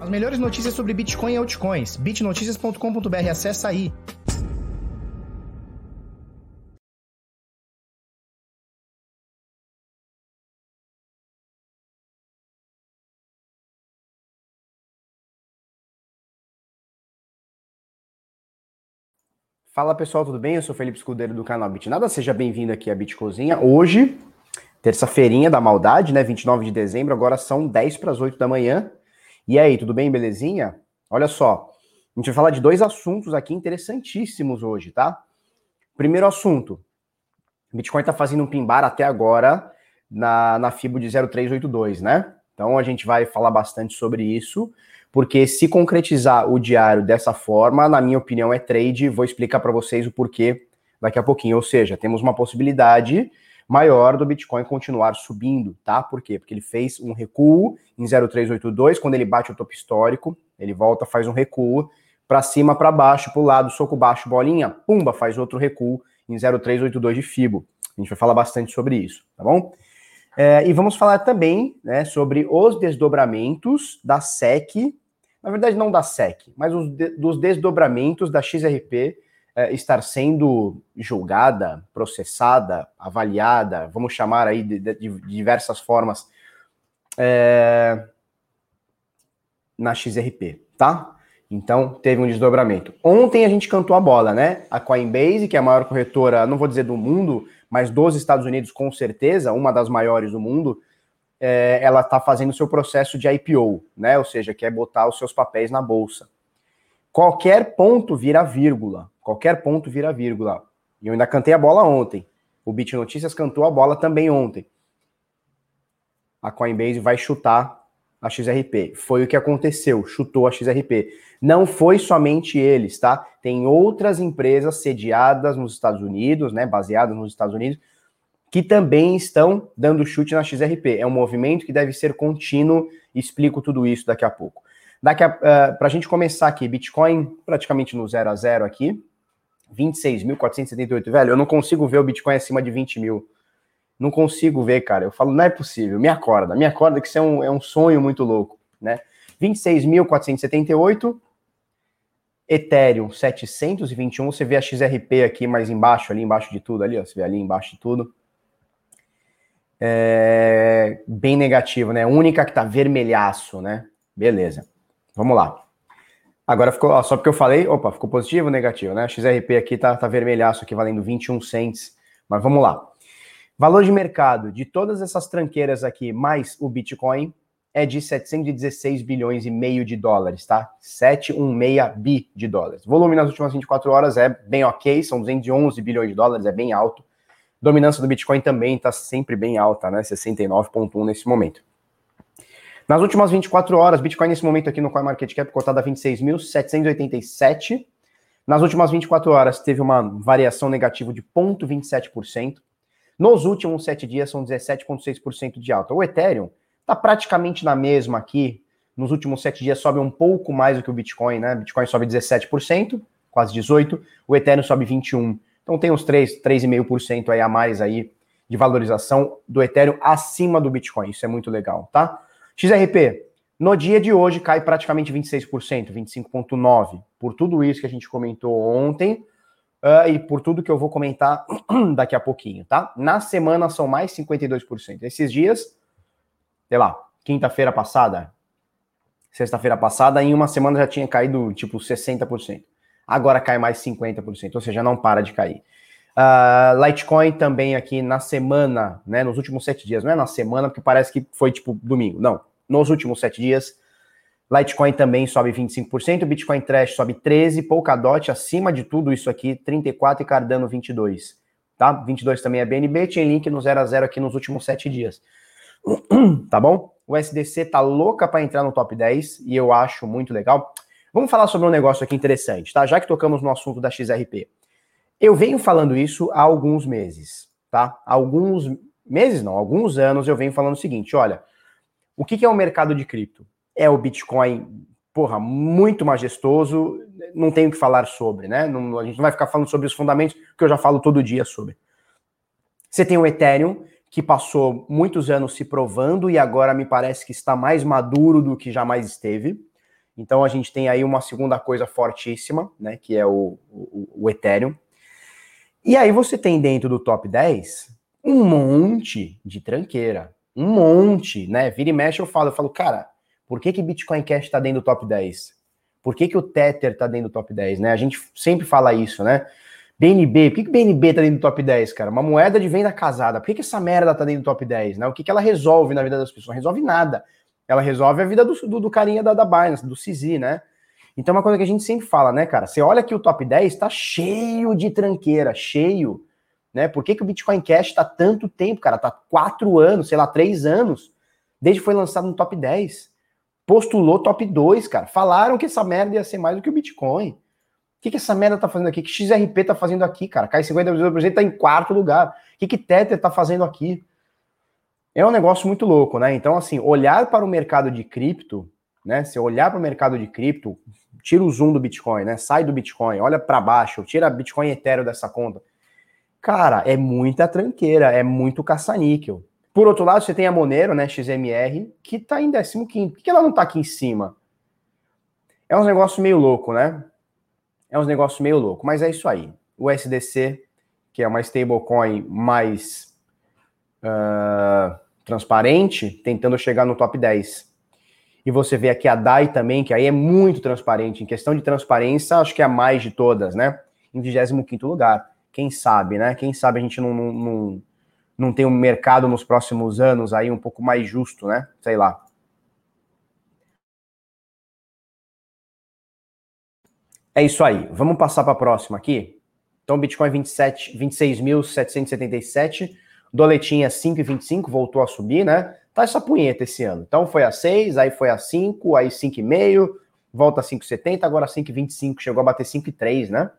As melhores notícias sobre Bitcoin e altcoins. bitnoticias.com.br, acessa aí. Fala pessoal, tudo bem? Eu sou Felipe Escudeiro do canal Bitnada. Seja bem-vindo aqui à Bitcozinha. Hoje, terça-feirinha da maldade, né? 29 de dezembro, agora são 10 para as 8 da manhã. E aí, tudo bem, belezinha? Olha só, a gente vai falar de dois assuntos aqui interessantíssimos hoje, tá? Primeiro assunto, Bitcoin está fazendo um pimbar até agora na, na FIBO de 0382, né? Então a gente vai falar bastante sobre isso porque se concretizar o diário dessa forma, na minha opinião, é trade. Vou explicar para vocês o porquê daqui a pouquinho. Ou seja, temos uma possibilidade maior do Bitcoin continuar subindo, tá? Por quê? Porque ele fez um recuo em 0,382, quando ele bate o topo histórico, ele volta, faz um recuo para cima, para baixo, para o lado, soco baixo, bolinha, pumba, faz outro recuo em 0,382 de FIBO. A gente vai falar bastante sobre isso, tá bom? É, e vamos falar também né, sobre os desdobramentos da SEC, na verdade não da SEC, mas os de, dos desdobramentos da XRP é, estar sendo julgada, processada, avaliada, vamos chamar aí de, de, de diversas formas, é, na XRP, tá? Então, teve um desdobramento. Ontem a gente cantou a bola, né? A Coinbase, que é a maior corretora, não vou dizer do mundo, mas dos Estados Unidos com certeza, uma das maiores do mundo, é, ela está fazendo o seu processo de IPO, né? Ou seja, quer botar os seus papéis na bolsa. Qualquer ponto vira vírgula. Qualquer ponto vira vírgula. E eu ainda cantei a bola ontem. O Bit Notícias cantou a bola também ontem. A Coinbase vai chutar a XRP. Foi o que aconteceu, chutou a XRP. Não foi somente eles, tá? Tem outras empresas sediadas nos Estados Unidos, né, baseadas nos Estados Unidos, que também estão dando chute na XRP. É um movimento que deve ser contínuo. Explico tudo isso daqui a pouco. Daqui a, uh, eh, para a gente começar aqui, Bitcoin praticamente no zero a zero aqui, 26.478, velho, eu não consigo ver o Bitcoin acima de 20 mil. Não consigo ver, cara. Eu falo, não é possível. Me acorda, me acorda que isso é um, é um sonho muito louco, né? 26.478, Ethereum 721, você vê a XRP aqui mais embaixo, ali embaixo de tudo, ali, ó, você vê ali embaixo de tudo. É, bem negativo, né? Única que tá vermelhaço, né? Beleza. Vamos lá. Agora ficou, ó, só porque eu falei, opa, ficou positivo ou negativo, né? XRP aqui tá, tá vermelhaço aqui, valendo 21 cents. Mas vamos lá. Valor de mercado de todas essas tranqueiras aqui, mais o Bitcoin, é de 716 bilhões e meio de dólares, tá? 716 bi de dólares. Volume nas últimas 24 horas é bem ok, são 211 bilhões de dólares, é bem alto. Dominância do Bitcoin também está sempre bem alta, né? 69,1 nesse momento. Nas últimas 24 horas, Bitcoin nesse momento aqui no CoinMarketCap cotado a 26.787. Nas últimas 24 horas teve uma variação negativa de 0,27%. Nos últimos 7 dias são 17,6% de alta. O Ethereum está praticamente na mesma aqui. Nos últimos 7 dias sobe um pouco mais do que o Bitcoin, né? Bitcoin sobe 17%, quase 18%. O Ethereum sobe 21%. Então tem uns 3, 3,5% aí a mais aí de valorização do Ethereum acima do Bitcoin. Isso é muito legal, tá? XRP, no dia de hoje cai praticamente 26%, 25,9%. Por tudo isso que a gente comentou ontem uh, e por tudo que eu vou comentar daqui a pouquinho, tá? Na semana são mais 52%. Esses dias, sei lá, quinta-feira passada, sexta-feira passada, em uma semana já tinha caído tipo 60%. Agora cai mais 50%, ou seja, não para de cair. Uh, Litecoin também aqui na semana, né? Nos últimos sete dias, não é na semana, porque parece que foi tipo domingo. Não, nos últimos sete dias. Litecoin também sobe 25%, Bitcoin Trash sobe 13%, Polkadot acima de tudo isso aqui, 34% e Cardano 22%. Tá? 22 também é BNB, tinha link no 0 a 0 aqui nos últimos sete dias. tá bom? O SDC tá louca para entrar no top 10 e eu acho muito legal. Vamos falar sobre um negócio aqui interessante, tá? Já que tocamos no assunto da XRP. Eu venho falando isso há alguns meses, tá? Alguns meses, não, alguns anos eu venho falando o seguinte: olha, o que, que é o mercado de cripto? É o Bitcoin, porra, muito majestoso, não tenho que falar sobre, né? Não, a gente não vai ficar falando sobre os fundamentos, que eu já falo todo dia sobre. Você tem o Ethereum, que passou muitos anos se provando e agora me parece que está mais maduro do que jamais esteve. Então a gente tem aí uma segunda coisa fortíssima, né? Que é o, o, o Ethereum. E aí você tem dentro do top 10 um monte de tranqueira. Um monte, né? Vira e mexe, eu falo, eu falo, cara, por que, que Bitcoin Cash está dentro do top 10? Por que, que o Tether está dentro do top 10, né? A gente sempre fala isso, né? BNB, por que, que BNB tá dentro do top 10, cara? Uma moeda de venda casada. Por que, que essa merda tá dentro do top 10, né? O que, que ela resolve na vida das pessoas? Não resolve nada. Ela resolve a vida do, do, do carinha da, da Binance, do CZ, né? Então, uma coisa que a gente sempre fala, né, cara? Você olha que o top 10 tá cheio de tranqueira, cheio, né? Por que, que o Bitcoin Cash tá tanto tempo, cara? Tá quatro anos, sei lá, três anos, desde que foi lançado no top 10. Postulou top 2, cara. Falaram que essa merda ia ser mais do que o Bitcoin. O que, que essa merda tá fazendo aqui? O que XRP tá fazendo aqui, cara? Cai 50%, tá em quarto lugar. O que, que Tether tá fazendo aqui? É um negócio muito louco, né? Então, assim, olhar para o mercado de cripto, né? Se olhar para o mercado de cripto, tira o zoom do Bitcoin, né? Sai do Bitcoin, olha para baixo, tira Bitcoin Ethereum dessa conta. Cara, é muita tranqueira, é muito caça-níquel. Por outro lado, você tem a Monero, né, XMR, que tá em 15. Por que ela não tá aqui em cima? É um negócio meio louco, né? É um negócio meio louco, mas é isso aí. O SDC, que é uma stablecoin mais uh, transparente, tentando chegar no top 10. E você vê aqui a DAI também, que aí é muito transparente. Em questão de transparência, acho que é a mais de todas, né? Em 25 lugar. Quem sabe, né? Quem sabe a gente não, não, não, não tem um mercado nos próximos anos aí um pouco mais justo, né? Sei lá. É isso aí. Vamos passar para a próxima aqui. Então, Bitcoin 27, 26.777, doletinha 5,25, voltou a subir, né? Tá essa punheta esse ano. Então foi a 6, aí foi a 5, aí 5,5, volta a 5,70, agora 5,25, chegou a bater 5,3, né?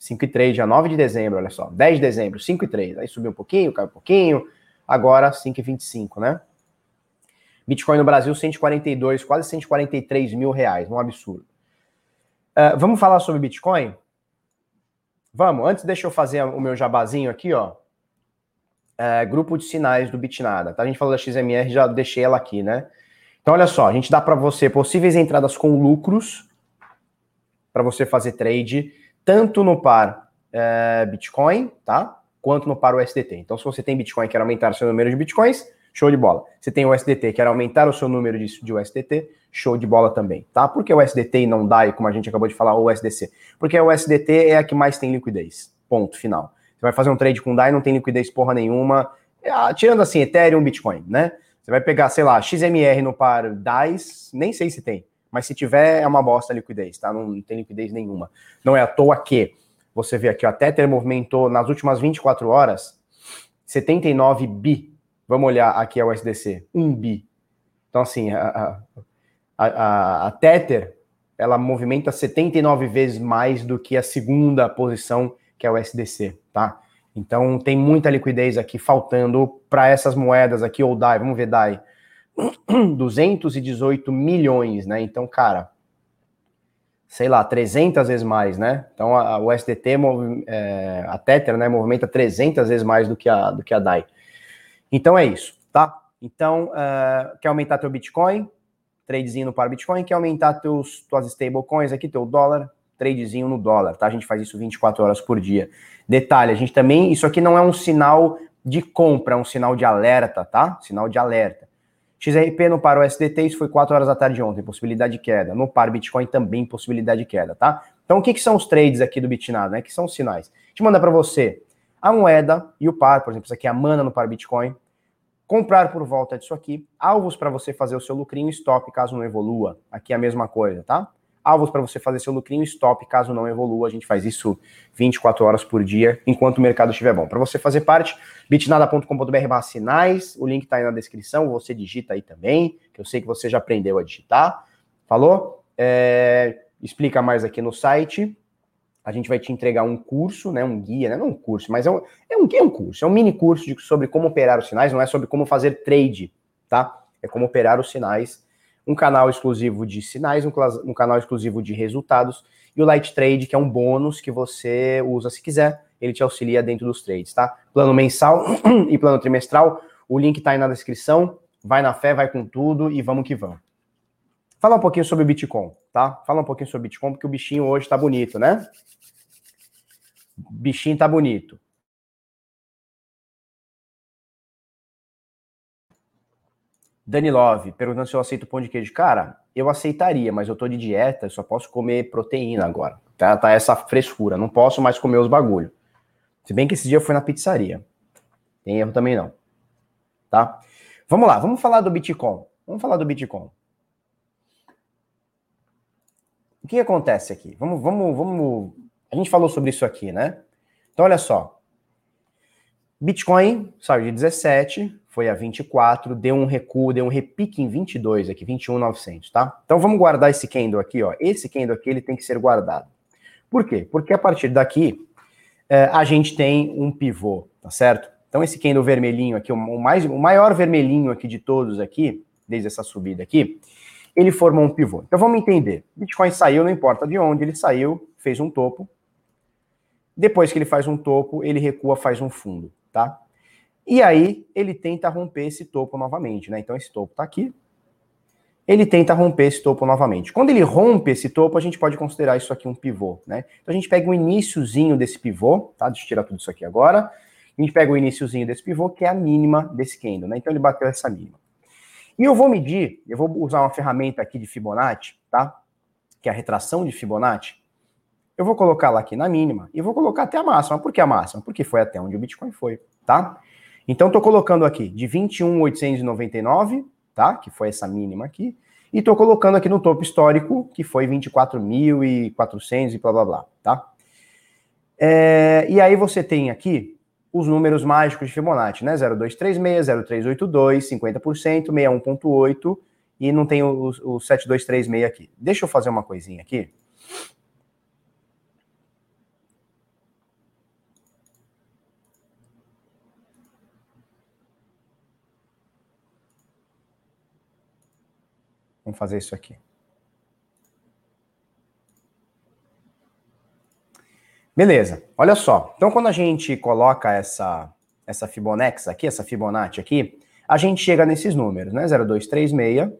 5,3, dia 9 de dezembro, olha só. 10 de dezembro, 5,3. Aí subiu um pouquinho, caiu um pouquinho, agora 5,25, né? Bitcoin no Brasil, 142, quase 143 mil reais, um absurdo. Uh, vamos falar sobre Bitcoin? Vamos. Antes, deixa eu fazer o meu jabazinho aqui, ó. Uh, grupo de sinais do Bitnada. Tá? A gente falou da XMR, já deixei ela aqui, né? Então, olha só, a gente dá para você possíveis entradas com lucros para você fazer trade, tanto no par uh, Bitcoin, tá? Quanto no par USDT. Então, se você tem Bitcoin e quer aumentar o seu número de Bitcoins, show de bola. Você tem USDT, quer aumentar o seu número de, de USDT, show de bola também, tá? Por que o USDT e não DAI, como a gente acabou de falar, o USDC? Porque o USDT é a que mais tem liquidez, ponto, final. Você vai fazer um trade com DAI, não tem liquidez porra nenhuma, é, tirando assim, Ethereum, Bitcoin, né? Você vai pegar, sei lá, XMR no par DAIs, nem sei se tem, mas se tiver, é uma bosta a liquidez, tá? Não, não tem liquidez nenhuma. Não é à toa que você vê aqui, ó, a Tether movimentou nas últimas 24 horas 79 bi. Vamos olhar aqui a USDC, 1 bi. Então, assim, a, a, a, a Tether, ela movimenta 79 vezes mais do que a segunda posição, que é o SDC, tá? Então tem muita liquidez aqui faltando para essas moedas aqui, ou DAI, vamos ver DAI, 218 milhões, né? Então, cara, sei lá, 300 vezes mais, né? Então a, o SDT, é, a Tether, né, movimenta 300 vezes mais do que a, do que a DAI. Então é isso, tá? Então, uh, quer aumentar teu Bitcoin? tradezinho no par Bitcoin, quer aumentar teus, tuas stablecoins aqui, teu dólar, tradezinho no dólar, tá? A gente faz isso 24 horas por dia. Detalhe, a gente também, isso aqui não é um sinal de compra, é um sinal de alerta, tá? Sinal de alerta. XRP no par USDT, isso foi 4 horas da tarde ontem, possibilidade de queda. No par Bitcoin também possibilidade de queda, tá? Então o que, que são os trades aqui do Bitnado, né? Que são os sinais. Gente manda para você a moeda e o par, por exemplo, isso aqui é a mana no par Bitcoin, comprar por volta disso aqui, alvos para você fazer o seu lucrinho stop caso não evolua. Aqui é a mesma coisa, tá? Alvos para você fazer seu lucrinho stop caso não evolua. A gente faz isso 24 horas por dia, enquanto o mercado estiver bom. Para você fazer parte, bitnada.com.br sinais, o link está aí na descrição, você digita aí também, que eu sei que você já aprendeu a digitar. Falou? É, explica mais aqui no site a gente vai te entregar um curso, né, um guia, né, não um curso, mas é um, é um, é um curso, é um mini curso de, sobre como operar os sinais, não é sobre como fazer trade, tá? É como operar os sinais, um canal exclusivo de sinais, um, um canal exclusivo de resultados, e o Light Trade, que é um bônus que você usa se quiser, ele te auxilia dentro dos trades, tá? Plano mensal e plano trimestral, o link tá aí na descrição, vai na fé, vai com tudo e vamos que vamos. Fala um pouquinho sobre o Bitcoin, tá? Fala um pouquinho sobre o Bitcoin, porque o bichinho hoje tá bonito, né? Bichinho tá bonito. Dani Love, perguntando se eu aceito pão de queijo. Cara, eu aceitaria, mas eu tô de dieta, só posso comer proteína agora. Tá, tá essa frescura, não posso mais comer os bagulho. Se bem que esse dia eu fui na pizzaria. Tem erro também não. Tá? Vamos lá, vamos falar do Bitcoin. Vamos falar do Bitcoin. O que acontece aqui? Vamos, vamos, vamos. A gente falou sobre isso aqui, né? Então, olha só. Bitcoin saiu de 17, foi a 24, deu um recuo, deu um repique em 22 aqui, 21,900, tá? Então vamos guardar esse candle aqui, ó. Esse candle aqui ele tem que ser guardado. Por quê? Porque a partir daqui é, a gente tem um pivô, tá certo? Então esse candle vermelhinho aqui, o, mais, o maior vermelhinho aqui de todos aqui, desde essa subida aqui, ele formou um pivô. Então vamos entender. Bitcoin saiu, não importa de onde, ele saiu, fez um topo. Depois que ele faz um topo, ele recua, faz um fundo, tá? E aí ele tenta romper esse topo novamente, né? Então esse topo está aqui. Ele tenta romper esse topo novamente. Quando ele rompe esse topo, a gente pode considerar isso aqui um pivô, né? Então a gente pega o iníciozinho desse pivô, tá? Deixa eu tirar tudo isso aqui agora. A gente pega o iníciozinho desse pivô, que é a mínima desse candle, né? Então ele bateu essa mínima. E eu vou medir, eu vou usar uma ferramenta aqui de Fibonacci, tá? Que é a retração de Fibonacci. Eu vou colocar lá aqui na mínima e vou colocar até a máxima. Por que a máxima? Porque foi até onde o Bitcoin foi, tá? Então, estou colocando aqui de 21,899, tá? Que foi essa mínima aqui. E estou colocando aqui no topo histórico, que foi 24.400 e blá blá blá, tá? É, e aí você tem aqui os números mágicos de Fibonacci, né? 0236, 0382, 50%, 61.8 e não tem o, o 7236 aqui. Deixa eu fazer uma coisinha aqui. Vamos fazer isso aqui. Beleza, olha só. Então, quando a gente coloca essa, essa Fibonacci aqui, essa Fibonacci aqui, a gente chega nesses números, né? 0236,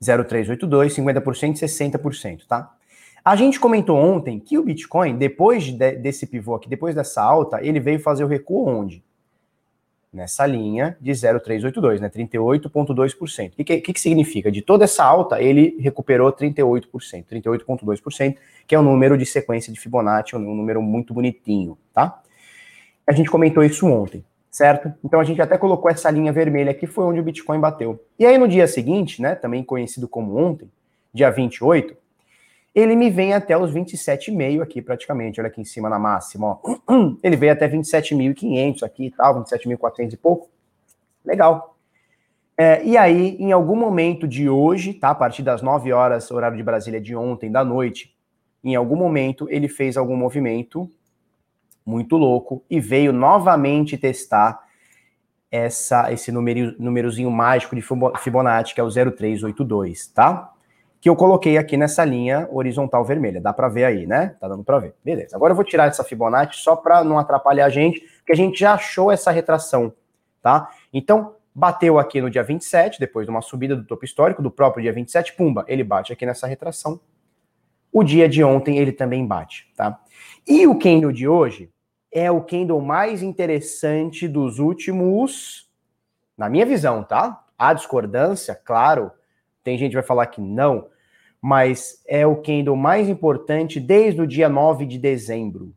0382, 50% e 60%, tá? A gente comentou ontem que o Bitcoin, depois de, desse pivô aqui, depois dessa alta, ele veio fazer o recuo onde? Nessa linha de 0,382, né? 38,2%. O que, que, que significa? De toda essa alta, ele recuperou 38%, 38,2%, que é o um número de sequência de Fibonacci, um número muito bonitinho, tá? A gente comentou isso ontem, certo? Então a gente até colocou essa linha vermelha aqui, foi onde o Bitcoin bateu. E aí no dia seguinte, né, também conhecido como ontem, dia 28, ele me vem até os 27,5 aqui praticamente, olha aqui em cima na máxima, ó. Ele veio até 27.500 aqui e tal, 27.400 e pouco. Legal. É, e aí, em algum momento de hoje, tá, a partir das 9 horas, horário de Brasília de ontem, da noite, em algum momento ele fez algum movimento muito louco e veio novamente testar essa, esse número, númerozinho mágico de Fibonacci, que é o 0382, tá? Que eu coloquei aqui nessa linha horizontal vermelha. Dá para ver aí, né? Tá dando para ver. Beleza. Agora eu vou tirar essa Fibonacci só para não atrapalhar a gente, porque a gente já achou essa retração, tá? Então, bateu aqui no dia 27, depois de uma subida do topo histórico, do próprio dia 27, pumba, ele bate aqui nessa retração. O dia de ontem ele também bate, tá? E o candle de hoje é o candle mais interessante dos últimos, na minha visão, tá? A discordância, claro, tem gente que vai falar que não, mas é o candle mais importante desde o dia 9 de dezembro.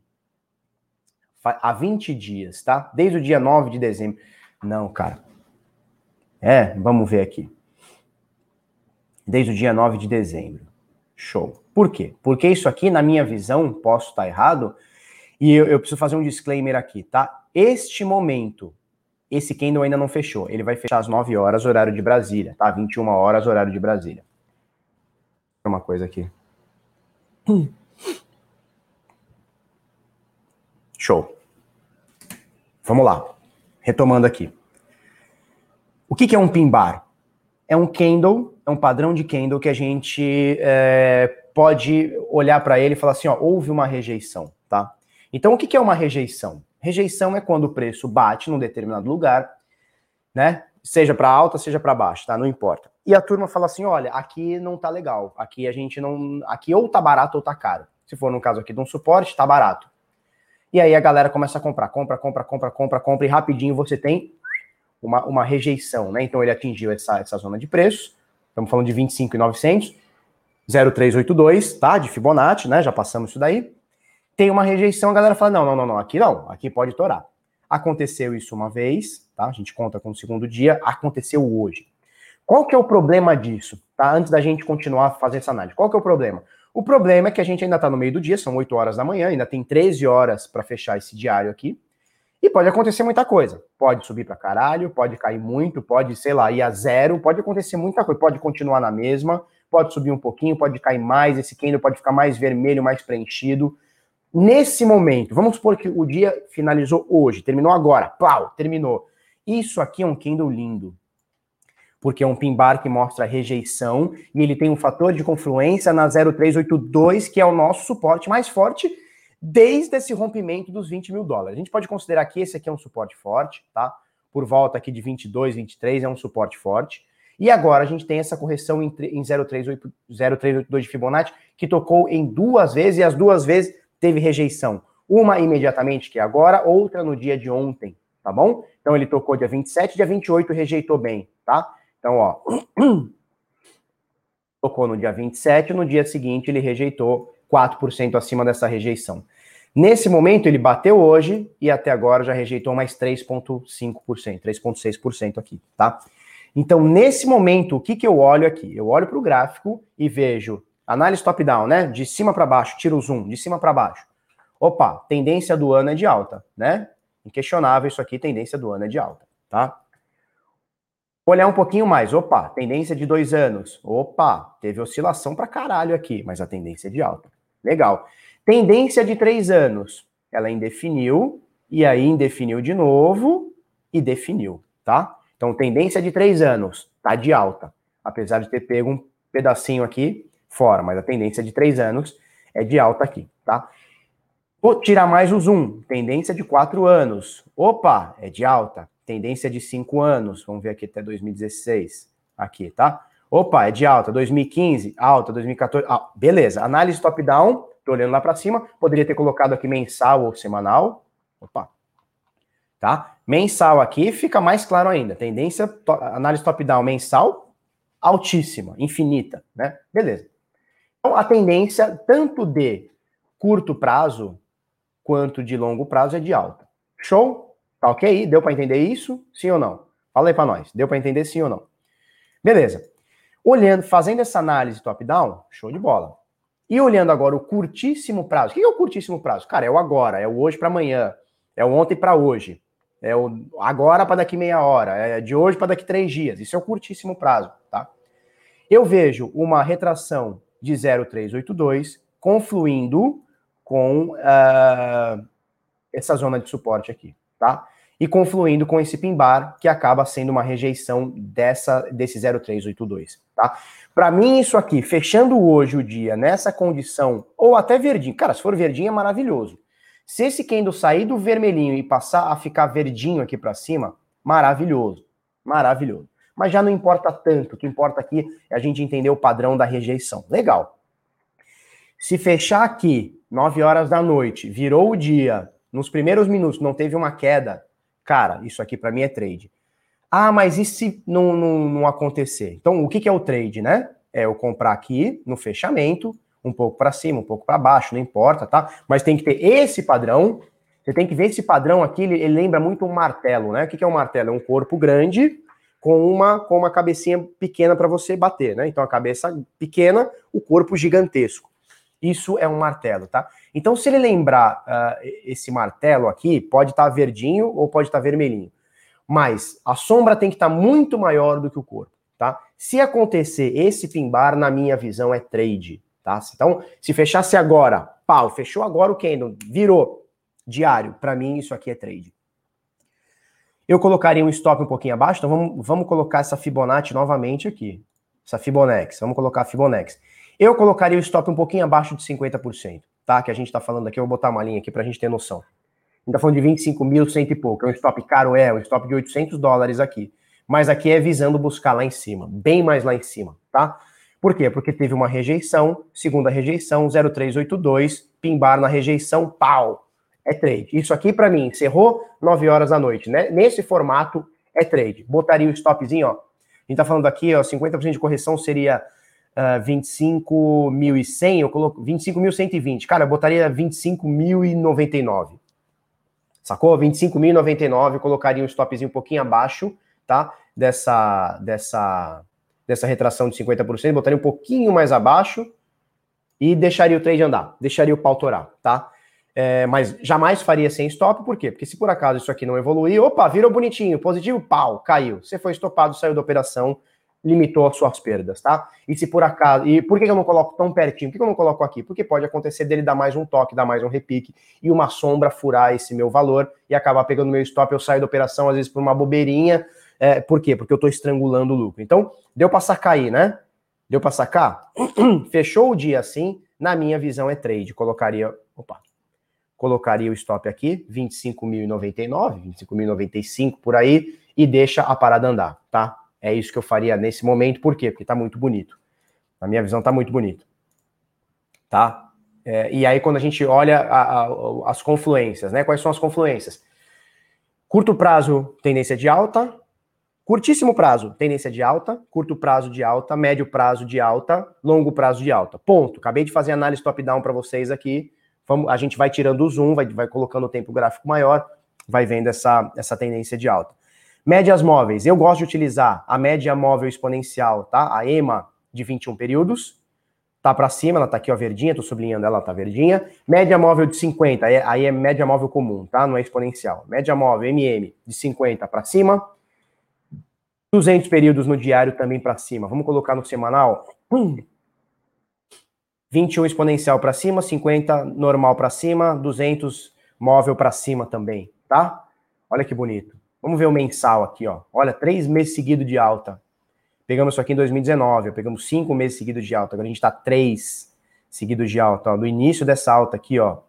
Há 20 dias, tá? Desde o dia 9 de dezembro. Não, cara. É, vamos ver aqui. Desde o dia 9 de dezembro. Show. Por quê? Porque isso aqui, na minha visão, posso estar errado, e eu, eu preciso fazer um disclaimer aqui, tá? Este momento esse candle ainda não fechou. Ele vai fechar às 9 horas, horário de Brasília, tá? 21 horas, horário de Brasília. Uma coisa aqui. Show. Vamos lá. Retomando aqui. O que, que é um pin bar? É um candle, é um padrão de candle que a gente é, pode olhar para ele e falar assim, ó, houve uma rejeição, tá? Então, o que, que é uma rejeição? Rejeição é quando o preço bate num determinado lugar, né? Seja para alta, seja para baixo, tá? Não importa. e a turma fala assim: olha, aqui não tá legal, aqui a gente não. Aqui ou tá barato ou tá caro. Se for no caso aqui de um suporte, tá barato. E aí a galera começa a comprar, compra, compra, compra, compra, compra, e rapidinho você tem uma, uma rejeição, né? Então ele atingiu essa, essa zona de preço, estamos falando de 25,900, 0,382, tá? De Fibonacci, né? Já passamos isso daí. Tem uma rejeição, a galera fala: não, não, não, não, aqui não, aqui pode torar. Aconteceu isso uma vez, tá? A gente conta com o segundo dia, aconteceu hoje. Qual que é o problema disso, tá? Antes da gente continuar a fazer essa análise. Qual que é o problema? O problema é que a gente ainda está no meio do dia, são 8 horas da manhã, ainda tem 13 horas para fechar esse diário aqui. E pode acontecer muita coisa. Pode subir para caralho, pode cair muito, pode, sei lá, ir a zero, pode acontecer muita coisa. Pode continuar na mesma, pode subir um pouquinho, pode cair mais, esse candle pode ficar mais vermelho, mais preenchido. Nesse momento, vamos supor que o dia finalizou hoje, terminou agora, pau, terminou. Isso aqui é um candle lindo porque é um pin bar que mostra rejeição e ele tem um fator de confluência na 0382, que é o nosso suporte mais forte desde esse rompimento dos 20 mil dólares. A gente pode considerar que esse aqui é um suporte forte, tá? Por volta aqui de 22, 23 é um suporte forte. E agora a gente tem essa correção em, 0382 de Fibonacci, que tocou em duas vezes e as duas vezes teve rejeição. Uma imediatamente, que é agora, outra no dia de ontem, tá bom? Então ele tocou dia 27, dia 28 rejeitou bem, tá? Então, ó, tocou no dia 27, no dia seguinte ele rejeitou 4% acima dessa rejeição. Nesse momento ele bateu hoje e até agora já rejeitou mais 3,5%, 3,6% aqui, tá? Então, nesse momento, o que, que eu olho aqui? Eu olho para o gráfico e vejo análise top-down, né? De cima para baixo, tiro o zoom, de cima para baixo. Opa, tendência do ano é de alta, né? Inquestionável isso aqui, tendência do ano é de alta, tá? Olhar um pouquinho mais, opa, tendência de dois anos. Opa, teve oscilação para caralho aqui, mas a tendência é de alta. Legal. Tendência de três anos, ela indefiniu, e aí indefiniu de novo, e definiu, tá? Então, tendência de três anos, tá de alta. Apesar de ter pego um pedacinho aqui fora, mas a tendência de três anos é de alta aqui, tá? Vou tirar mais o zoom, tendência de quatro anos. Opa, é de alta tendência de 5 anos, vamos ver aqui até 2016, aqui, tá? Opa, é de alta, 2015, alta, 2014, ah, beleza, análise top-down, tô olhando lá para cima, poderia ter colocado aqui mensal ou semanal, opa, tá? Mensal aqui fica mais claro ainda, tendência, to, análise top-down mensal, altíssima, infinita, né? Beleza. Então, a tendência, tanto de curto prazo, quanto de longo prazo, é de alta. Show? Tá ok? Deu para entender isso? Sim ou não? Fala aí para nós. Deu para entender sim ou não? Beleza. Olhando, fazendo essa análise top-down, show de bola. E olhando agora o curtíssimo prazo. O que é o curtíssimo prazo? Cara, é o agora, é o hoje para amanhã, é o ontem para hoje, é o agora para daqui meia hora, é de hoje para daqui três dias. Isso é o curtíssimo prazo, tá? Eu vejo uma retração de 0,382 confluindo com uh, essa zona de suporte aqui, tá? e confluindo com esse pin bar, que acaba sendo uma rejeição dessa desse 0382, tá? Para mim isso aqui, fechando hoje o dia nessa condição ou até verdinho, cara, se for verdinho é maravilhoso. Se esse candle sair do vermelhinho e passar a ficar verdinho aqui para cima, maravilhoso. Maravilhoso. Mas já não importa tanto, o que importa aqui é a gente entender o padrão da rejeição. Legal. Se fechar aqui, 9 horas da noite, virou o dia, nos primeiros minutos não teve uma queda, Cara, isso aqui para mim é trade. Ah, mas e se não, não, não acontecer? Então, o que, que é o trade, né? É eu comprar aqui no fechamento, um pouco para cima, um pouco para baixo, não importa, tá? Mas tem que ter esse padrão. Você tem que ver esse padrão aqui, ele, ele lembra muito um martelo, né? O que, que é um martelo? É um corpo grande com uma, com uma cabecinha pequena para você bater, né? Então a cabeça pequena, o corpo gigantesco. Isso é um martelo, tá? Então, se ele lembrar uh, esse martelo aqui, pode estar tá verdinho ou pode estar tá vermelhinho. Mas a sombra tem que estar tá muito maior do que o corpo, tá? Se acontecer esse pimbar, na minha visão, é trade, tá? Então, se fechasse agora, pau, fechou agora o candle, virou diário, para mim isso aqui é trade. Eu colocaria um stop um pouquinho abaixo, então vamos, vamos colocar essa Fibonacci novamente aqui. Essa Fibonacci, vamos colocar a Fibonacci. Eu colocaria o stop um pouquinho abaixo de 50%, tá? Que a gente está falando aqui, eu vou botar uma linha aqui para a gente ter noção. A gente está falando de 25 mil, cento e pouco. É um stop caro, é, um stop de 800 dólares aqui. Mas aqui é visando buscar lá em cima, bem mais lá em cima, tá? Por quê? Porque teve uma rejeição, segunda rejeição, 0382, pimbar na rejeição, pau. É trade. Isso aqui para mim encerrou 9 horas da noite, né? Nesse formato é trade. Botaria o stopzinho, ó. A gente tá falando aqui, ó, 50% de correção seria uh, ah, 25.100, eu coloco 25.120. Cara, eu botaria 25.099. Sacou? 25.099, eu colocaria um stopzinho um pouquinho abaixo, tá? Dessa dessa dessa retração de 50%, botaria um pouquinho mais abaixo e deixaria o trade andar, deixaria o pau torar, tá? É, mas jamais faria sem stop, por quê? Porque se por acaso isso aqui não evoluir, opa, virou bonitinho, positivo, pau, caiu. Você foi estopado, saiu da operação, limitou as suas perdas, tá? E se por acaso. E por que eu não coloco tão pertinho? Por que eu não coloco aqui? Porque pode acontecer dele dar mais um toque, dar mais um repique e uma sombra furar esse meu valor e acabar pegando meu stop, eu saio da operação, às vezes por uma bobeirinha. É, por quê? Porque eu estou estrangulando o lucro. Então, deu para sacar aí, né? Deu para sacar? Fechou o dia assim, na minha visão é trade. Colocaria. Opa. Colocaria o stop aqui, 25.099, 25.095 por aí, e deixa a parada andar, tá? É isso que eu faria nesse momento, por quê? Porque tá muito bonito. Na minha visão, tá muito bonito. Tá? É, e aí, quando a gente olha a, a, as confluências, né? Quais são as confluências? Curto prazo, tendência de alta. Curtíssimo prazo, tendência de alta. Curto prazo de alta. Médio prazo de alta. Longo prazo de alta. Ponto. Acabei de fazer análise top-down para vocês aqui. Vamos, a gente vai tirando o zoom, vai, vai colocando o tempo gráfico maior, vai vendo essa, essa tendência de alta. Médias móveis. Eu gosto de utilizar a média móvel exponencial, tá? A EMA de 21 períodos. Tá para cima, ela tá aqui, ó, verdinha, tô sublinhando ela, tá verdinha. Média móvel de 50, aí é média móvel comum, tá? Não é exponencial. Média móvel, MM, de 50 para cima. 200 períodos no diário também para cima. Vamos colocar no semanal? Hum. 21 exponencial para cima, 50 normal para cima, 200 móvel para cima também, tá? Olha que bonito. Vamos ver o mensal aqui, ó. Olha, três meses seguidos de alta. Pegamos isso aqui em 2019, pegamos cinco meses seguidos de alta. Agora a gente está três seguidos de alta. Ó. Do início dessa alta aqui, ó.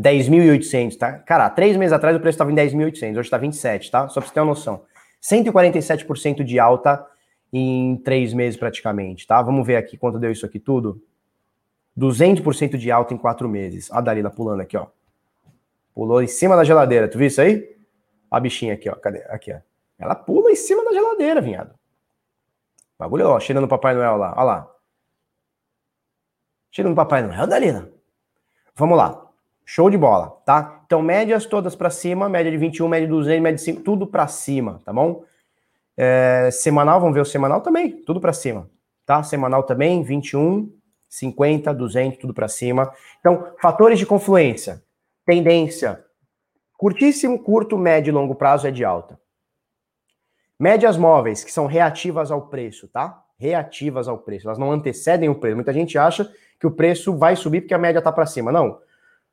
10.800, tá? Cara, três meses atrás o preço estava em 10.800, hoje está 27, tá? Só para você ter uma noção. 147% de alta em três meses praticamente, tá? Vamos ver aqui quanto deu isso aqui tudo. 200% de alta em quatro meses. A Dalila pulando aqui, ó. Pulou em cima da geladeira, tu viu isso aí? a bichinha aqui, ó. Cadê? Aqui, ó. Ela pula em cima da geladeira, vinhado. Bagulho, ó, cheirando o Papai Noel lá. Ó lá. Cheirando o Papai Noel, Dalina. Vamos lá. Show de bola, tá? Então, médias todas para cima, média de 21, média de 200, média de 5, tudo para cima, tá bom? É, semanal, vamos ver o semanal também, tudo para cima, tá? Semanal também, 21, 50, 200, tudo para cima. Então, fatores de confluência, tendência, Curtíssimo, curto, médio e longo prazo é de alta. Médias móveis, que são reativas ao preço, tá? Reativas ao preço, elas não antecedem o preço. Muita gente acha que o preço vai subir porque a média está para cima. Não.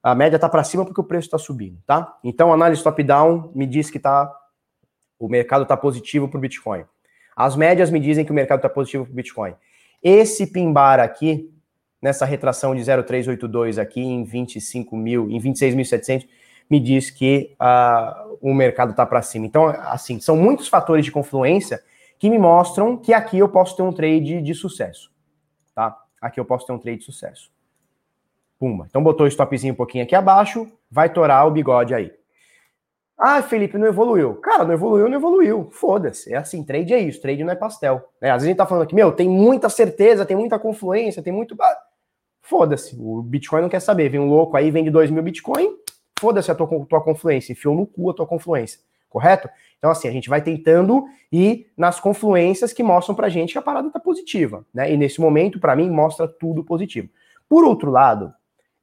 A média está para cima porque o preço está subindo, tá? Então, análise top-down me diz que tá, o mercado está positivo para o Bitcoin. As médias me dizem que o mercado está positivo para o Bitcoin. Esse pimbar aqui, nessa retração de 0,382 aqui em 25 mil, em 26.700, me diz que uh, o mercado está para cima. Então, assim, são muitos fatores de confluência que me mostram que aqui eu posso ter um trade de sucesso, tá? Aqui eu posso ter um trade de sucesso. Pumba. Então botou o stopzinho um pouquinho aqui abaixo, vai torar o bigode aí. Ah, Felipe, não evoluiu. Cara, não evoluiu, não evoluiu. Foda-se. É assim, trade é isso, trade não é pastel. Né? Às vezes a gente tá falando aqui, meu, tem muita certeza, tem muita confluência, tem muito. Foda-se. O Bitcoin não quer saber. Vem um louco aí, vende 2 mil Bitcoin, foda-se a tua, tua confluência, enfiou no cu a tua confluência, correto? Então, assim, a gente vai tentando ir nas confluências que mostram pra gente que a parada tá positiva, né? E nesse momento, para mim, mostra tudo positivo. Por outro lado,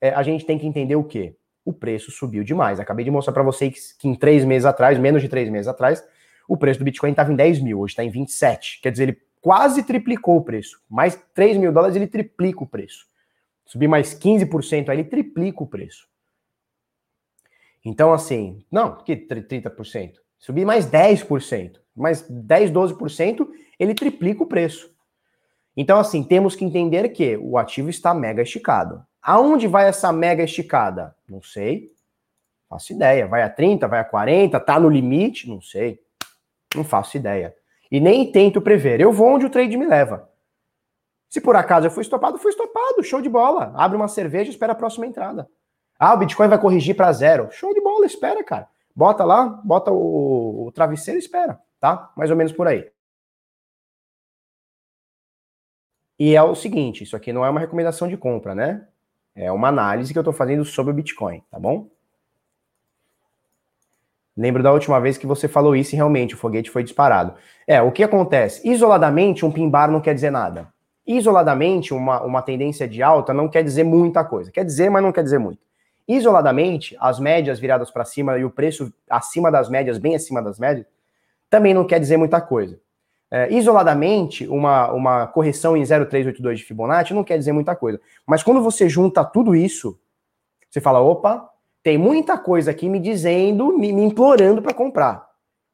é, a gente tem que entender o quê? O preço subiu demais. Acabei de mostrar para vocês que em três meses atrás, menos de três meses atrás, o preço do Bitcoin estava em 10 mil, hoje está em 27. Quer dizer, ele quase triplicou o preço. Mais 3 mil dólares, ele triplica o preço. Subir mais 15%, aí ele triplica o preço. Então, assim, não, que 30%? Subir mais 10%, mais 10, 12%, ele triplica o preço. Então, assim, temos que entender que o ativo está mega esticado. Aonde vai essa mega esticada? Não sei. Faço ideia. Vai a 30, vai a 40, tá no limite? Não sei. Não faço ideia. E nem tento prever. Eu vou onde o trade me leva. Se por acaso eu fui estopado, fui estopado. Show de bola. Abre uma cerveja espera a próxima entrada. Ah, o Bitcoin vai corrigir para zero. Show de bola, espera, cara. Bota lá, bota o, o travesseiro e espera, tá? Mais ou menos por aí. E é o seguinte, isso aqui não é uma recomendação de compra, né? É uma análise que eu estou fazendo sobre o Bitcoin, tá bom? Lembro da última vez que você falou isso e realmente o foguete foi disparado. É, o que acontece? Isoladamente, um pimbar não quer dizer nada. Isoladamente, uma, uma tendência de alta não quer dizer muita coisa. Quer dizer, mas não quer dizer muito. Isoladamente, as médias viradas para cima e o preço acima das médias, bem acima das médias, também não quer dizer muita coisa. É, isoladamente, uma, uma correção em 0,382 de Fibonacci não quer dizer muita coisa. Mas quando você junta tudo isso, você fala: opa, tem muita coisa aqui me dizendo, me, me implorando para comprar.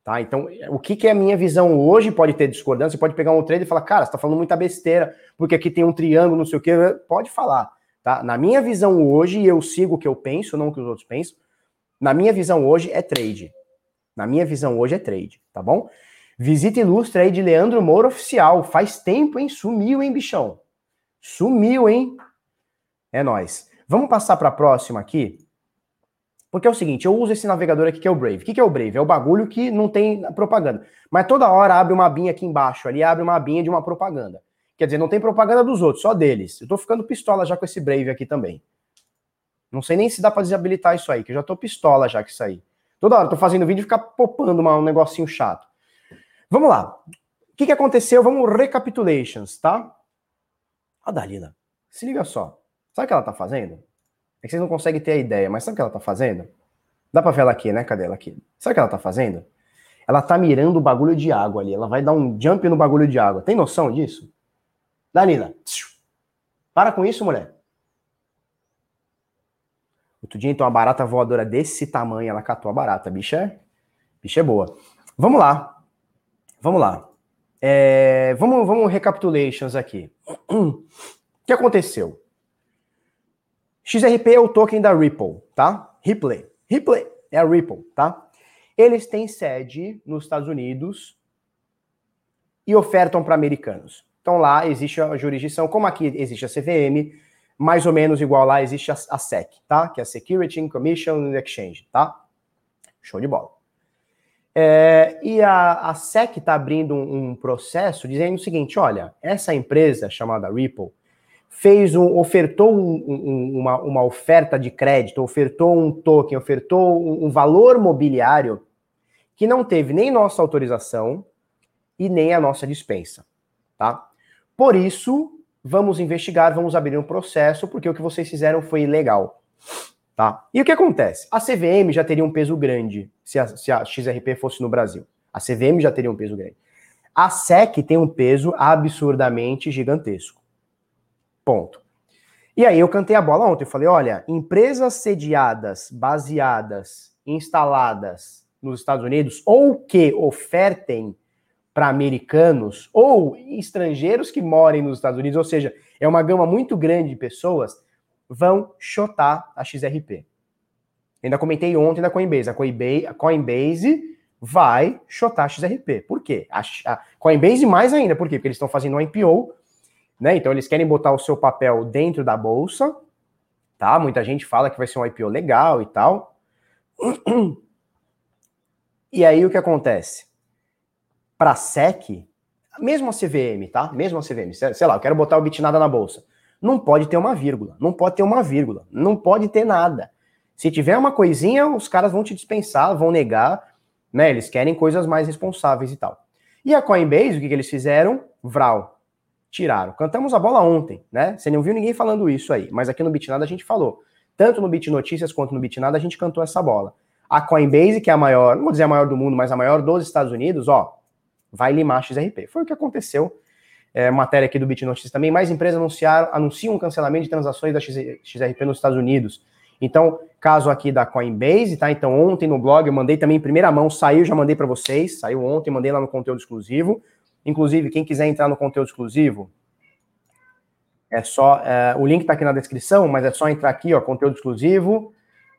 Tá? Então, o que, que é a minha visão hoje? Pode ter discordância, você pode pegar um trade e falar, cara, você está falando muita besteira, porque aqui tem um triângulo, não sei o quê. Pode falar. Tá? Na minha visão hoje, eu sigo o que eu penso, não o que os outros pensam, na minha visão hoje é trade. Na minha visão hoje é trade, tá bom? Visita ilustre aí de Leandro Moura Oficial. Faz tempo, hein? Sumiu, hein, bichão? Sumiu, hein? É nós. Vamos passar para a próxima aqui. Porque é o seguinte, eu uso esse navegador aqui que é o Brave. O que é o Brave? É o bagulho que não tem propaganda. Mas toda hora abre uma abinha aqui embaixo, ali abre uma abinha de uma propaganda. Quer dizer, não tem propaganda dos outros, só deles. Eu tô ficando pistola já com esse Brave aqui também. Não sei nem se dá para desabilitar isso aí, que eu já tô pistola já com isso aí. Toda hora tô fazendo vídeo e ficar popando uma, um negocinho chato. Vamos lá. O que, que aconteceu? Vamos recapitulations, tá? A Dalila, se liga só. Sabe o que ela tá fazendo? É que vocês não conseguem ter a ideia, mas sabe o que ela tá fazendo? Dá pra ver ela aqui, né? Cadê ela aqui? Sabe o que ela tá fazendo? Ela tá mirando o bagulho de água ali. Ela vai dar um jump no bagulho de água. Tem noção disso? Danila, para com isso, mulher. Outro dia, então, uma barata voadora desse tamanho, ela catou a barata. Bicha é, bicha é boa. Vamos lá. Vamos lá. É, vamos, vamos recapitulations aqui. O que aconteceu? XRP é o token da Ripple, tá? Ripple. Ripple é a Ripple, tá? Eles têm sede nos Estados Unidos e ofertam para americanos. Então lá existe a jurisdição, como aqui existe a CVM, mais ou menos igual lá existe a, SEC, tá? Que é a Security Commission Exchange, tá? Show de bola. É, e a, a SEC está abrindo um, um, processo dizendo o seguinte: olha, essa empresa chamada Ripple fez um, ofertou um, uma, uma oferta de crédito, ofertou um token, ofertou um valor mobiliário que não teve nem nossa autorização e nem a nossa dispensa, tá? Por isso, vamos investigar, vamos abrir um processo, porque o que vocês fizeram foi ilegal. Tá? E o que acontece? A CVM já teria um peso grande se a, se a XRP fosse no Brasil. A CVM já teria um peso grande. A SEC tem um peso absurdamente gigantesco. Ponto. E aí eu cantei a bola ontem. Eu falei: olha, empresas sediadas, baseadas, instaladas nos Estados Unidos ou que ofertem para americanos ou estrangeiros que morem nos Estados Unidos, ou seja, é uma gama muito grande de pessoas, vão chotar a XRP. Ainda comentei ontem na Coinbase. A Coinbase, a Coinbase vai chotar a XRP. Por quê? A, a Coinbase mais ainda. Por quê? Porque eles estão fazendo um IPO, né? Então eles querem botar o seu papel dentro da bolsa, tá? Muita gente fala que vai ser um IPO legal e tal. E aí o que acontece? para a SEC, mesmo a CVM, tá? Mesmo a CVM, sei lá, eu quero botar o Bitnada na bolsa. Não pode ter uma vírgula, não pode ter uma vírgula, não pode ter nada. Se tiver uma coisinha, os caras vão te dispensar, vão negar, né? Eles querem coisas mais responsáveis e tal. E a Coinbase, o que, que eles fizeram? Vral. Tiraram. Cantamos a bola ontem, né? Você não viu ninguém falando isso aí, mas aqui no Bitnada a gente falou. Tanto no Bit Notícias quanto no Bitnada a gente cantou essa bola. A Coinbase, que é a maior, não vou dizer a maior do mundo, mas a maior dos Estados Unidos, ó, vai limar XRP. Foi o que aconteceu. É, matéria aqui do BitNotices também. Mais empresas anunciaram, anunciam um cancelamento de transações da XRP nos Estados Unidos. Então, caso aqui da Coinbase, tá? Então, ontem no blog eu mandei também em primeira mão, saiu, já mandei para vocês, saiu ontem, mandei lá no conteúdo exclusivo. Inclusive, quem quiser entrar no conteúdo exclusivo, é só. É, o link está aqui na descrição, mas é só entrar aqui, ó, conteúdo exclusivo.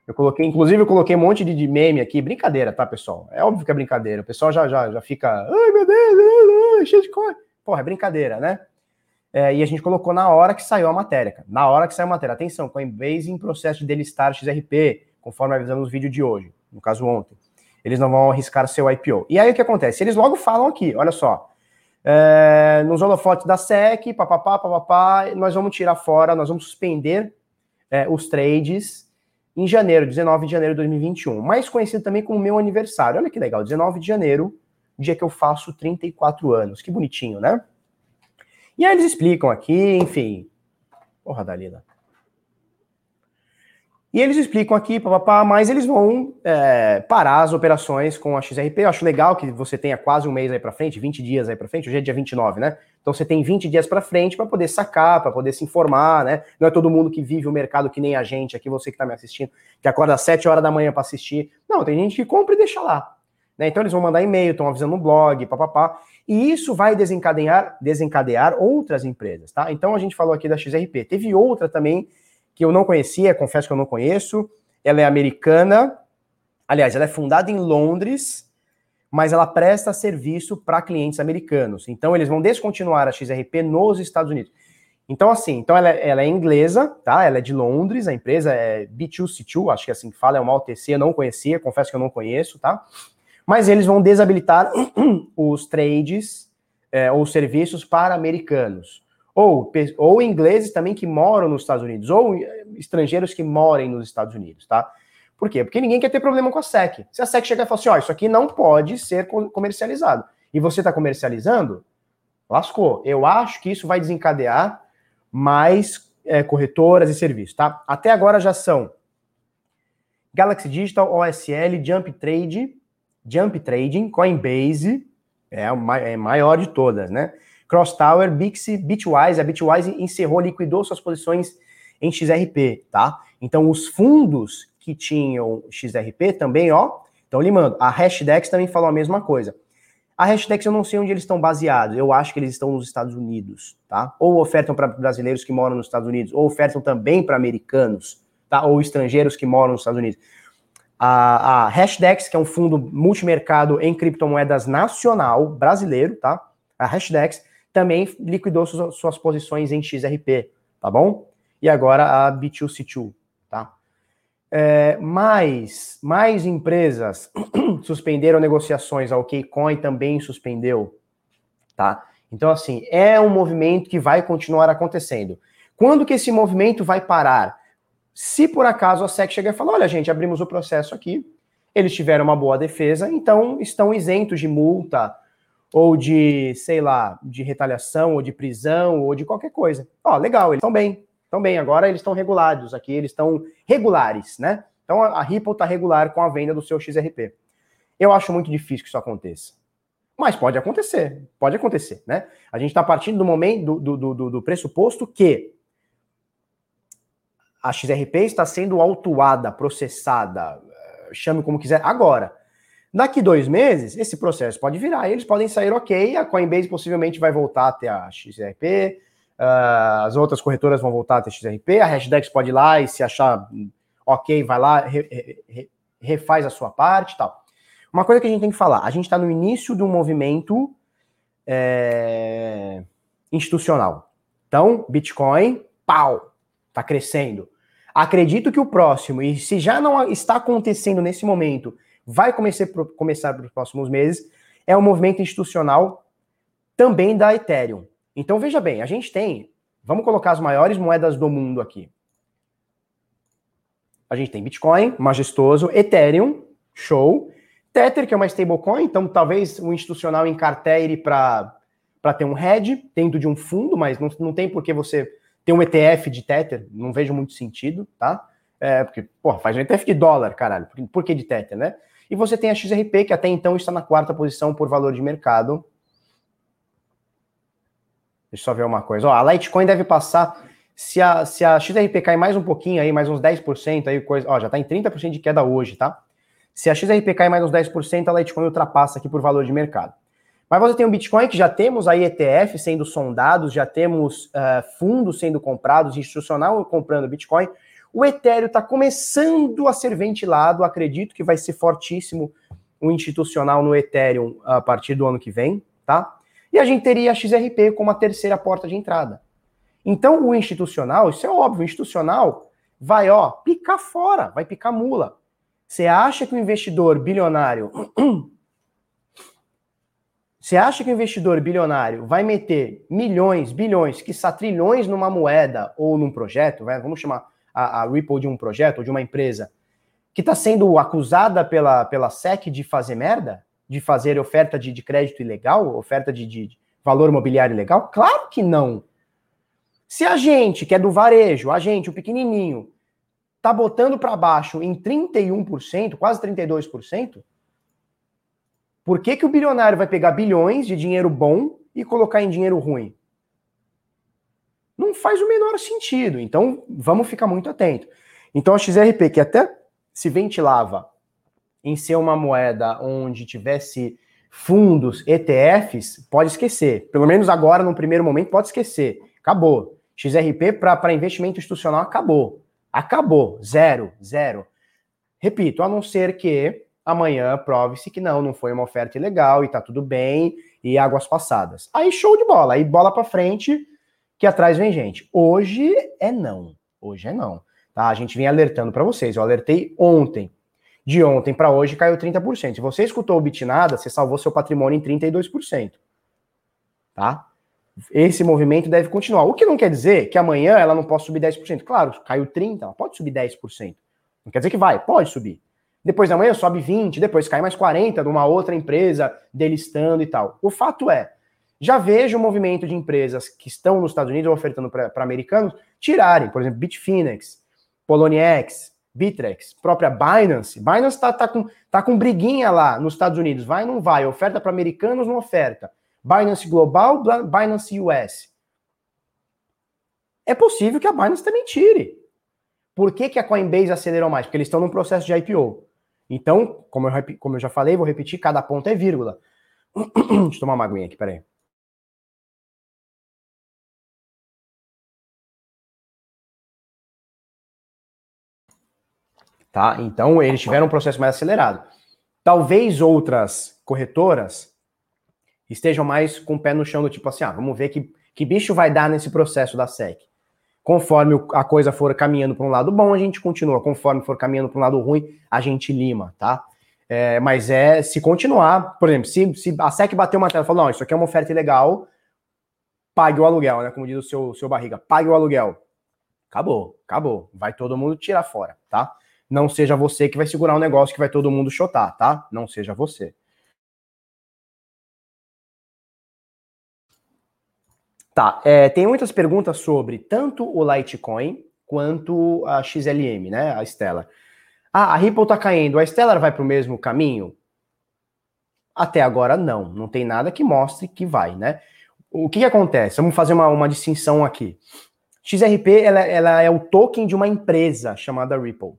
Eu coloquei, inclusive, eu coloquei um monte de, de meme aqui, brincadeira, tá, pessoal? É óbvio que é brincadeira. O pessoal já, já, já fica, ai meu Deus, cheio de coisa. Porra, é brincadeira, né? É, e a gente colocou na hora que saiu a matéria, cara. Na hora que saiu a matéria. Atenção, Coinbase em processo de delistar XRP, conforme avisamos no vídeo de hoje, no caso ontem. Eles não vão arriscar seu IPO. E aí o que acontece? Eles logo falam aqui, olha só. É, nos holofotes da SEC, papapá, papapá, nós vamos tirar fora, nós vamos suspender é, os trades em janeiro, 19 de janeiro de 2021, mais conhecido também como meu aniversário. Olha que legal, 19 de janeiro, dia que eu faço 34 anos. Que bonitinho, né? E aí eles explicam aqui, enfim. Porra, Dalila. E eles explicam aqui, papapá, mas eles vão é, parar as operações com a XRP. Eu acho legal que você tenha quase um mês aí para frente, 20 dias aí para frente, hoje é dia 29, né? Então você tem 20 dias para frente para poder sacar, para poder se informar, né? Não é todo mundo que vive o mercado que nem a gente aqui, você que está me assistindo, que acorda às 7 horas da manhã para assistir. Não, tem gente que compra e deixa lá. Né? Então eles vão mandar e-mail, estão avisando no blog, papapá. E isso vai desencadear, desencadear outras empresas, tá? Então a gente falou aqui da XRP. Teve outra também que eu não conhecia, confesso que eu não conheço. Ela é americana. Aliás, ela é fundada em Londres, mas ela presta serviço para clientes americanos. Então, eles vão descontinuar a XRP nos Estados Unidos. Então, assim, então ela, é, ela é inglesa, tá? Ela é de Londres, a empresa é B2C2, acho que é assim que fala, é uma OTC, eu não conhecia, confesso que eu não conheço, tá? Mas eles vão desabilitar os trades é, ou serviços para americanos ou, ou ingleses também que moram nos Estados Unidos, ou estrangeiros que morem nos Estados Unidos, tá? Por quê? Porque ninguém quer ter problema com a SEC. Se a SEC chegar e falar assim, ó, isso aqui não pode ser comercializado, e você está comercializando, lascou. Eu acho que isso vai desencadear mais é, corretoras e serviços, tá? Até agora já são Galaxy Digital, OSL, Jump Trade, Jump Trading, Coinbase, é a é maior de todas, né? Cross Tower, Bixi, Bitwise. A Bitwise encerrou, liquidou suas posições em XRP, tá? Então, os fundos que tinham XRP também, ó, estão limando. A Hashdex também falou a mesma coisa. A Hashdex eu não sei onde eles estão baseados. Eu acho que eles estão nos Estados Unidos, tá? Ou ofertam para brasileiros que moram nos Estados Unidos, ou ofertam também para americanos, tá? Ou estrangeiros que moram nos Estados Unidos. A, a Hashdex, que é um fundo multimercado em criptomoedas nacional brasileiro, tá? A Hashdex também liquidou suas, suas posições em XRP, tá bom? E agora a B2C2, tá? É, mais, mais empresas suspenderam negociações, a OKCoin também suspendeu, tá? Então, assim, é um movimento que vai continuar acontecendo. Quando que esse movimento vai parar? Se por acaso a SEC chegar e falar, olha, gente, abrimos o processo aqui, eles tiveram uma boa defesa, então estão isentos de multa, ou de, sei lá, de retaliação, ou de prisão, ou de qualquer coisa. Ó, legal, eles estão bem, estão bem, agora eles estão regulados aqui, eles estão regulares, né? Então a Ripple está regular com a venda do seu XRP. Eu acho muito difícil que isso aconteça. Mas pode acontecer, pode acontecer, né? A gente está partindo do momento, do, do, do, do pressuposto que a XRP está sendo autuada, processada, chame como quiser, agora. Daqui dois meses, esse processo pode virar, eles podem sair ok, a Coinbase possivelmente vai voltar a ter a XRP, uh, ah, as outras corretoras vão voltar a ter XRP, a Hashdex pode ir lá e se achar ok, vai lá, re, re, refaz a sua parte tal. Uma coisa que a gente tem que falar, a gente está no início de um movimento é, institucional. Então, Bitcoin, pau, está crescendo. Acredito que o próximo, e se já não está acontecendo nesse momento, vai começar, começar para os próximos meses, é um movimento institucional também da Ethereum. Então veja bem, a gente tem, vamos colocar as maiores moedas do mundo aqui. A gente tem Bitcoin, majestoso, Ethereum, show, Tether, que é uma stablecoin, então talvez o institucional encartere para ter um hedge dentro de um fundo, mas não, não tem por que você um ETF de Tether, não vejo muito sentido, tá? É, porque, pô, faz um ETF de dólar, caralho, por, por que de Tether, né? E você tem a XRP, que até então está na quarta posição por valor de mercado. Deixa eu só ver uma coisa. Ó, a Litecoin deve passar. Se a, se a XRP cair mais um pouquinho aí, mais uns 10%, aí coisa. Ó, já está em 30% de queda hoje, tá? Se a XRP cair mais uns 10%, a Litecoin ultrapassa aqui por valor de mercado. Mas você tem o Bitcoin, que já temos aí ETF sendo sondados, já temos uh, fundos sendo comprados, institucional comprando Bitcoin. O Ethereum está começando a ser ventilado, acredito que vai ser fortíssimo o institucional no Ethereum a partir do ano que vem, tá? E a gente teria a XRP como a terceira porta de entrada. Então, o institucional, isso é óbvio, o institucional vai, ó, picar fora, vai picar mula. Você acha que o investidor bilionário. Você acha que o investidor bilionário vai meter milhões, bilhões, que trilhões numa moeda ou num projeto, vai, vamos chamar a, a Ripple de um projeto ou de uma empresa, que está sendo acusada pela, pela SEC de fazer merda? De fazer oferta de, de crédito ilegal? Oferta de, de valor imobiliário ilegal? Claro que não. Se a gente, que é do varejo, a gente, o pequenininho, tá botando para baixo em 31%, quase 32%, por que, que o bilionário vai pegar bilhões de dinheiro bom e colocar em dinheiro ruim? Não faz o menor sentido. Então, vamos ficar muito atento. Então, a XRP, que até se ventilava em ser uma moeda onde tivesse fundos, ETFs, pode esquecer. Pelo menos agora, no primeiro momento, pode esquecer. Acabou. XRP para investimento institucional acabou. Acabou. Zero. Zero. Repito, a não ser que amanhã prove-se que não, não foi uma oferta ilegal e tá tudo bem e águas passadas. Aí show de bola. Aí bola para frente que atrás vem gente. Hoje é não. Hoje é não. Tá? A gente vem alertando para vocês. Eu alertei ontem. De ontem para hoje caiu 30%. Se você escutou o Bitnada, você salvou seu patrimônio em 32%. Tá? esse movimento deve continuar. O que não quer dizer que amanhã ela não possa subir 10%. Claro, caiu 30%, ela pode subir 10%. Não quer dizer que vai, pode subir. Depois da manhã sobe 20%, depois cai mais 40% de uma outra empresa delistando e tal. O fato é, já vejo o movimento de empresas que estão nos Estados Unidos ofertando para americanos tirarem, por exemplo, Bitfinex, Poloniex, Bitrex, própria Binance. Binance está tá com, tá com briguinha lá nos Estados Unidos. Vai ou não vai? Oferta para americanos, não oferta. Binance Global, Binance US. É possível que a Binance também tire. Por que, que a Coinbase acelerou mais? Porque eles estão num processo de IPO. Então, como eu, como eu já falei, vou repetir, cada ponto é vírgula. Deixa eu tomar uma aguinha aqui, peraí. Tá? Então, eles tiveram um processo mais acelerado. Talvez outras corretoras estejam mais com o pé no chão do tipo assim, ah, vamos ver que, que bicho vai dar nesse processo da SEC. Conforme a coisa for caminhando para um lado bom, a gente continua. Conforme for caminhando para um lado ruim, a gente lima, tá? É, mas é se continuar, por exemplo, se, se a SEC bater uma tela e falar, não, isso aqui é uma oferta ilegal, pague o aluguel, né? Como diz o seu, seu barriga, pague o aluguel. Acabou, acabou. Vai todo mundo tirar fora, tá? Não seja você que vai segurar um negócio que vai todo mundo chotar, tá? Não seja você. Tá, é, tem muitas perguntas sobre tanto o Litecoin quanto a XLM, né, a Stellar. Ah, a Ripple tá caindo, a Stellar vai para o mesmo caminho? Até agora não, não tem nada que mostre que vai, né? O que, que acontece? Vamos fazer uma, uma distinção aqui. XRP ela, ela é o token de uma empresa chamada Ripple.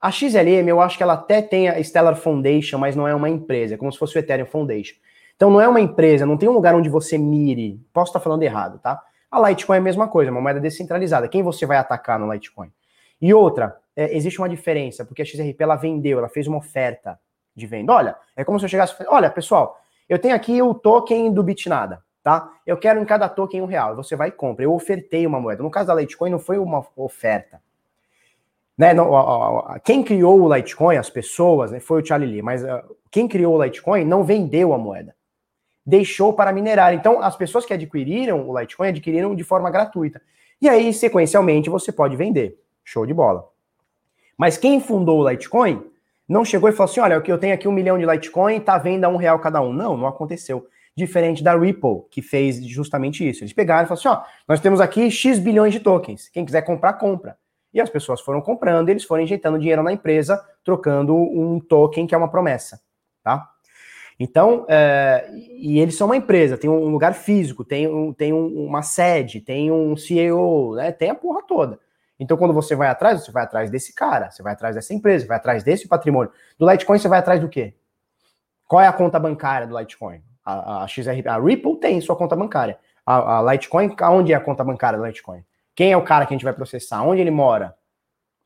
A XLM, eu acho que ela até tem a Stellar Foundation, mas não é uma empresa, é como se fosse o Ethereum Foundation. Então não é uma empresa, não tem um lugar onde você mire. Posso estar falando errado, tá? A Litecoin é a mesma coisa, uma moeda descentralizada. Quem você vai atacar no Litecoin? E outra, é, existe uma diferença, porque a XRP ela vendeu, ela fez uma oferta de venda. Olha, é como se eu chegasse e olha, pessoal, eu tenho aqui o token do Bitnada, tá? Eu quero em cada token um real. Você vai e compra. Eu ofertei uma moeda. No caso da Litecoin, não foi uma oferta. Né, não, ó, ó, quem criou o Litecoin, as pessoas, né, foi o Charlie Lee, mas uh, quem criou o Litecoin não vendeu a moeda deixou para minerar. Então, as pessoas que adquiriram o Litecoin adquiriram de forma gratuita. E aí, sequencialmente, você pode vender. Show de bola. Mas quem fundou o Litecoin não chegou e falou assim: olha, eu tenho aqui um milhão de Litecoin, tá vendo a um real cada um. Não, não aconteceu. Diferente da Ripple, que fez justamente isso. Eles pegaram e falaram assim: ó, nós temos aqui X bilhões de tokens. Quem quiser comprar, compra. E as pessoas foram comprando, eles foram injetando dinheiro na empresa, trocando um token que é uma promessa, tá? Então, é, e eles são uma empresa, tem um lugar físico, tem, um, tem um, uma sede, tem um CEO, né, tem a porra toda. Então, quando você vai atrás, você vai atrás desse cara, você vai atrás dessa empresa, vai atrás desse patrimônio. Do Litecoin, você vai atrás do quê? Qual é a conta bancária do Litecoin? A, a a Ripple tem sua conta bancária. A, a Litecoin, onde é a conta bancária do Litecoin? Quem é o cara que a gente vai processar? Onde ele mora?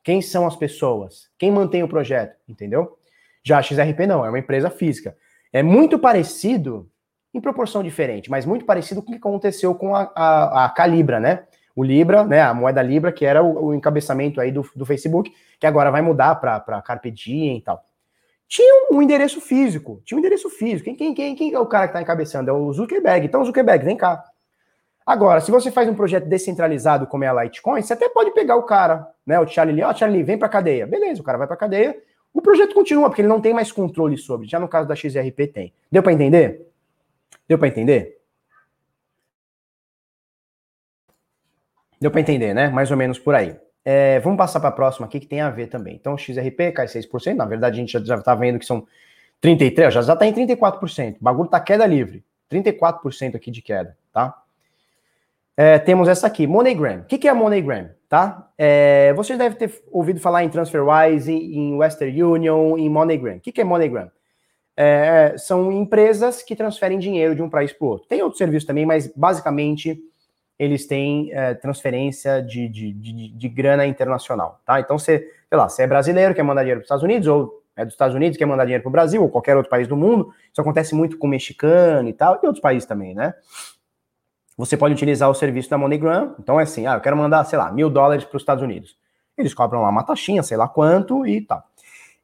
Quem são as pessoas? Quem mantém o projeto? Entendeu? Já a XRP não, é uma empresa física. É muito parecido, em proporção diferente, mas muito parecido com o que aconteceu com a, a, a Calibra, né? O Libra, né? A moeda Libra, que era o, o encabeçamento aí do, do Facebook, que agora vai mudar para Carpe Diem e tal. Tinha um endereço físico, tinha um endereço físico. Quem, quem, quem, quem é o cara que está encabeçando? É o Zuckerberg. Então, Zuckerberg, vem cá. Agora, se você faz um projeto descentralizado como é a Litecoin, você até pode pegar o cara, né? O Charlie Lee, ó, oh, Charlie, vem pra cadeia. Beleza, o cara vai pra cadeia. O projeto continua, porque ele não tem mais controle sobre. Já no caso da XRP tem. Deu para entender? Deu para entender? Deu para entender, né? Mais ou menos por aí. É, vamos passar para a próxima aqui que tem a ver também. Então, XRP cai 6%. Na verdade, a gente já está vendo que são 33%, já está em 34%. O bagulho está queda livre. 34% aqui de queda, tá? É, temos essa aqui, MoneyGram. O que, que é MoneyGram? Tá? É, você deve ter ouvido falar em TransferWise, em Western Union, em MoneyGram. O que, que é MoneyGram? É, são empresas que transferem dinheiro de um país para o outro. Tem outros serviços também, mas basicamente eles têm é, transferência de, de, de, de, grana internacional. Tá? Então, você, sei lá, você é brasileiro, quer mandar dinheiro para os Estados Unidos, ou é dos Estados Unidos, quer mandar dinheiro para o Brasil, ou qualquer outro país do mundo. Isso acontece muito com o mexicano e tal, e outros países também, né? Você pode utilizar o serviço da MoneyGram. Então é assim, ah, eu quero mandar, sei lá, mil dólares para os Estados Unidos. Eles cobram lá uma taxinha, sei lá quanto e tal.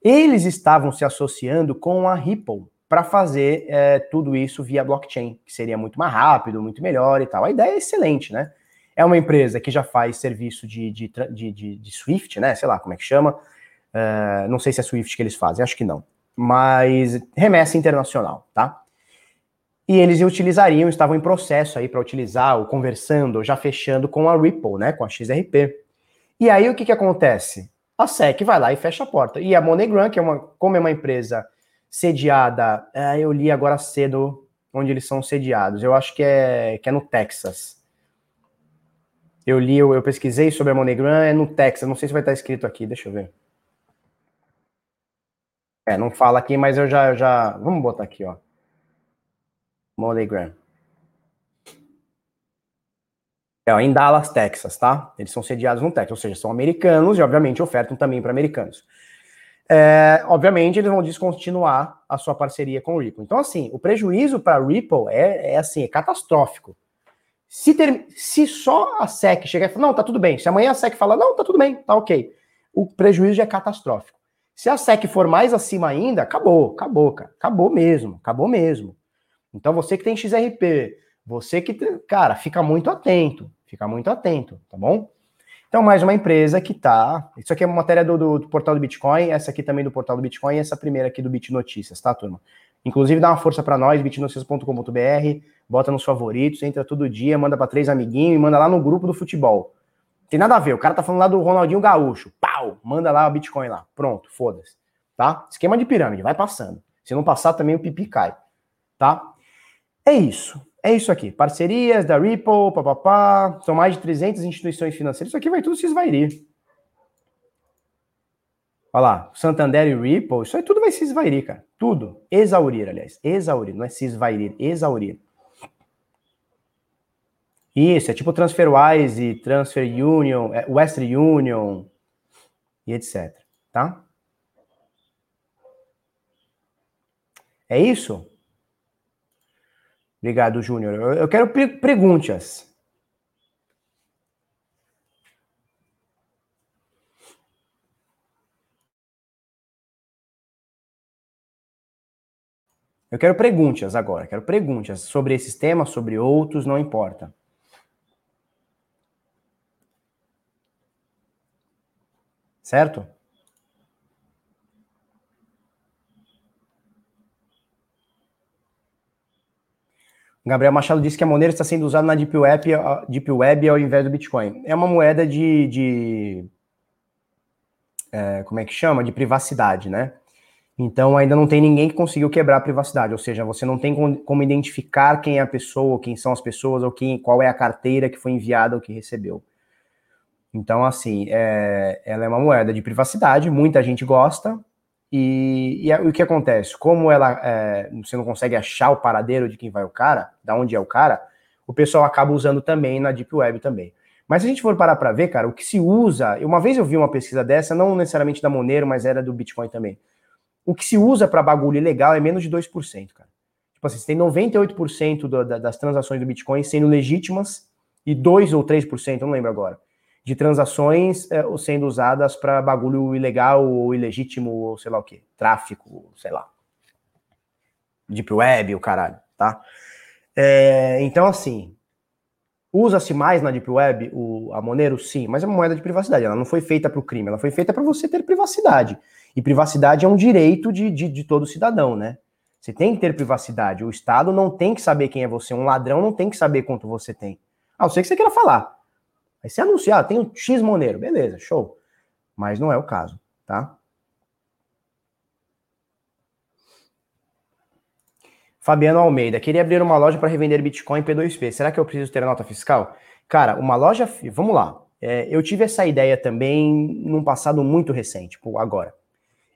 Eles estavam se associando com a Ripple para fazer é, tudo isso via blockchain, que seria muito mais rápido, muito melhor e tal. A ideia é excelente, né? É uma empresa que já faz serviço de, de, de, de, Swift, né? Sei lá como é que chama. Uh, não sei se é Swift que eles fazem, acho que não. Mas remessa internacional, tá? E eles utilizariam, estavam em processo aí para utilizar, ou conversando, ou já fechando com a Ripple, né, com a XRP. E aí o que, que acontece? A SEC vai lá e fecha a porta. E a MoneyGram, que é uma, como é uma empresa sediada, é, eu li agora cedo onde eles são sediados. Eu acho que é, que é no Texas. Eu li, eu, eu pesquisei sobre a MoneyGram, é no Texas. Não sei se vai estar escrito aqui, deixa eu ver. É, não fala aqui, mas eu já, já. Vamos botar aqui, ó. MoneyGram. É, em Dallas, Texas, tá? Eles são sediados no Texas, ou seja, são americanos e, obviamente, ofertam também para americanos. É, obviamente, eles vão descontinuar a sua parceria com o Ripple. Então, assim, o prejuízo para Ripple é, é, assim, é catastrófico. Se, ter, se só a SEC chegar e falar, não, tá tudo bem. Se amanhã a SEC falar, não, tá tudo bem, tá ok. O prejuízo já é catastrófico. Se a SEC for mais acima ainda, acabou, acabou, cara. Acabou mesmo, acabou mesmo. Então você que tem XRP, você que, cara, fica muito atento, fica muito atento, tá bom? Então, mais uma empresa que tá. Isso aqui é uma matéria do, do, do, portal do Bitcoin, essa aqui também do portal do Bitcoin, e essa primeira aqui do Bit Notícias, tá, turma? Inclusive, dá uma força para nós, bitnoticias.com.br, bota nos favoritos, entra todo dia, manda para três amiguinhos e manda lá no grupo do futebol. Tem nada a ver, o cara tá falando lá do Ronaldinho Gaúcho. Pau! Manda lá o Bitcoin lá. Pronto, foda-se. Tá? Esquema de pirâmide, vai passando. Se não passar, também o pipi cai. Tá? É isso. É isso aqui. Parcerias da Ripple, papapá. São mais de 300 instituições financeiras. Isso aqui vai tudo se esvairir. Olha lá, Santander e Ripple, isso aí tudo vai se esvairir, cara. Tudo. Exaurir, aliás. Exaurir, não é se esvairir, exaurir. Isso, é tipo TransferWise, Transfer Union, é, Western Union e etc. Tá? É isso? Obrigado, Júnior. Eu quero perguntas. Eu quero perguntas agora. Quero perguntas sobre esses temas, sobre outros, não importa. Certo? Gabriel Machado disse que a Monero está sendo usada na Deep Web, Deep Web ao invés do Bitcoin. É uma moeda de. de é, como é que chama? De privacidade, né? Então ainda não tem ninguém que conseguiu quebrar a privacidade, ou seja, você não tem como identificar quem é a pessoa, quem são as pessoas, ou quem, qual é a carteira que foi enviada ou que recebeu. Então, assim, é, ela é uma moeda de privacidade, muita gente gosta, e, e, o que acontece? Como ela é, você não consegue achar o paradeiro de quem vai o cara, da onde é o cara, o pessoal acaba usando também na Deep Web também. Mas se a gente for parar para ver, cara, o que se usa, uma vez eu vi uma pesquisa dessa, não necessariamente da Monero, mas era do Bitcoin também. O que se usa para bagulho ilegal é menos de 2%, cara. Tipo assim, você tem 98% do, da, das transações do Bitcoin sendo legítimas e 2 ou 3%, não lembro agora, de transações é, sendo usadas para bagulho ilegal ou ilegítimo ou sei lá o que, tráfico, sei lá. Deep Web, o caralho, tá? É, então, assim, usa-se mais na Deep Web o, a Monero? Sim, mas é uma moeda de privacidade. Ela não foi feita para o crime, ela foi feita para você ter privacidade. E privacidade é um direito de, de, de todo cidadão, né? Você tem que ter privacidade. O Estado não tem que saber quem é você. Um ladrão não tem que saber quanto você tem. Ah, eu sei que você queira falar. Aí você anunciar, ah, tem um X Monero. Beleza, show. Mas não é o caso, tá? Fabiano Almeida, queria abrir uma loja para revender Bitcoin P2P. Será que eu preciso ter nota fiscal? Cara, uma loja. Vamos lá. É, eu tive essa ideia também num passado muito recente, tipo agora.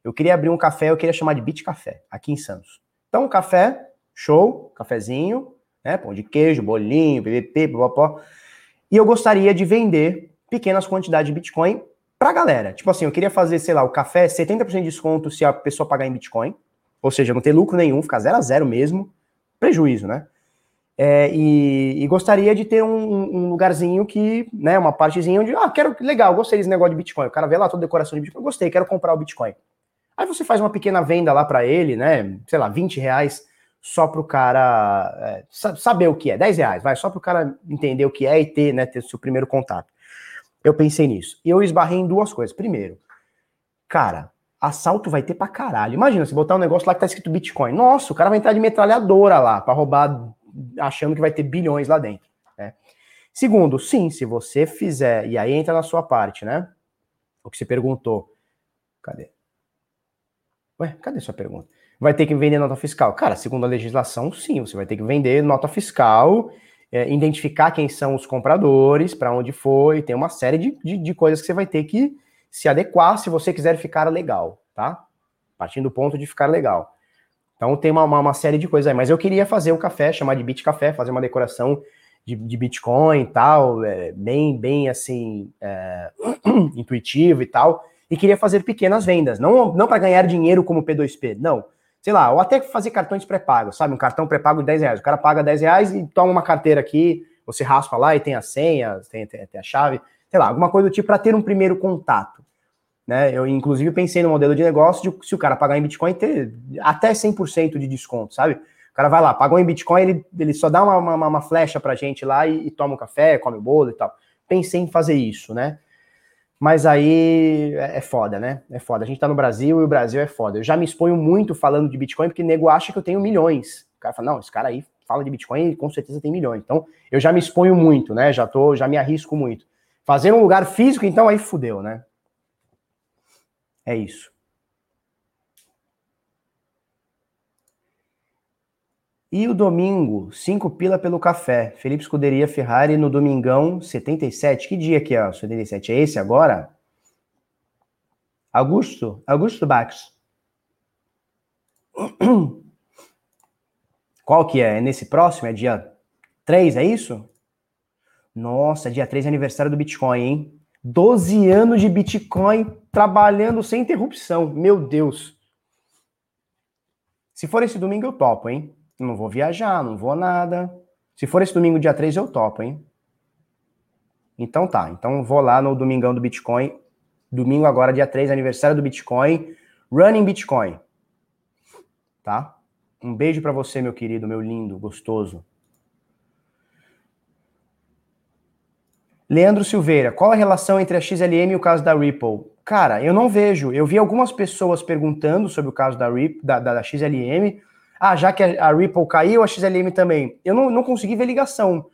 Eu queria abrir um café, eu queria chamar de Bit Café, aqui em Santos. Então, café, show, cafezinho, né? Pão de queijo, bolinho, ppp, popó. E eu gostaria de vender pequenas quantidades de Bitcoin pra galera. Tipo assim, eu queria fazer, sei lá, o café 70% de desconto se a pessoa pagar em Bitcoin. Ou seja, não ter lucro nenhum, ficar zero a zero mesmo, prejuízo, né? É, e, e, gostaria de ter um, um, lugarzinho que, né, uma partezinha onde, ah, quero, legal, gostei desse negócio de Bitcoin. O cara vê lá toda a decoração de Bitcoin, gostei, quero comprar o Bitcoin. Aí você faz uma pequena venda lá para ele, né, sei lá, 20 reais, só para o cara é, saber o que é, 10 reais, vai, só para o cara entender o que é e ter, né, ter seu primeiro contato. Eu pensei nisso. E eu esbarrei em duas coisas. Primeiro, cara, assalto vai ter pra caralho. Imagina, se botar um negócio lá que tá escrito Bitcoin. Nossa, o cara vai entrar de metralhadora lá para roubar, achando que vai ter bilhões lá dentro. Né? Segundo, sim, se você fizer, e aí entra na sua parte, né? O que você perguntou. Cadê? Ué, cadê sua pergunta? Vai ter que vender nota fiscal? Cara, segundo a legislação, sim, você vai ter que vender nota fiscal, é, identificar quem são os compradores, para onde foi, tem uma série de, de, de coisas que você vai ter que se adequar se você quiser ficar legal, tá? Partindo do ponto de ficar legal. Então tem uma, uma, uma, série de coisas aí. Mas eu queria fazer o café, chamar de Bit Café, fazer uma decoração de, de Bitcoin e tal, é, bem, bem assim, é, intuitivo e tal. E queria fazer pequenas vendas, não, não para ganhar dinheiro como P2P, não. Sei lá, ou até fazer cartões pré-pagos, sabe? Um cartão pré-pago de 10 reais. O cara paga 10 reais e toma uma carteira aqui, você raspa lá e tem a senha, tem, tem, tem a chave, sei lá, alguma coisa do tipo para ter um primeiro contato. Né? Eu, inclusive, pensei no modelo de negócio de se o cara pagar em Bitcoin, ter até 100% de desconto, sabe? O cara vai lá, pagou em Bitcoin, ele, ele só dá uma, uma, uma flecha pra gente lá e, e, toma um café, come o bolo e tal. Pensei em fazer isso, né? Mas aí é, é foda, né? É foda. A gente tá no Brasil e o Brasil é foda. Eu já me exponho muito falando de Bitcoin porque nego acha que eu tenho milhões. O cara fala, não, esse cara aí fala de Bitcoin e com certeza tem milhões. Então, eu já me exponho muito, né? Já tô, já me arrisco muito. Fazer um lugar físico, então aí fudeu, né? É isso. E o domingo, 5 pila pelo café. Felipe Escuderia Ferrari no domingão 77. Que dia que é? 77 é esse agora? Augusto? Augusto Bax. Qual que é? É nesse próximo? É dia 3, é isso? Nossa, dia 3 é aniversário do Bitcoin, hein? 12 anos de Bitcoin trabalhando sem interrupção. Meu Deus. Se for esse domingo, eu topo, hein? Não vou viajar, não vou nada. Se for esse domingo, dia 3, eu topo, hein? Então tá. Então vou lá no domingão do Bitcoin. Domingo agora, dia 3, aniversário do Bitcoin. Running Bitcoin. Tá? Um beijo para você, meu querido, meu lindo, gostoso. Leandro Silveira, qual a relação entre a XLM e o caso da Ripple? Cara, eu não vejo. Eu vi algumas pessoas perguntando sobre o caso da, Rip, da, da, da XLM. Ah, já que a, Ripple caiu, a XLM também. Eu não, não consegui ver ligação.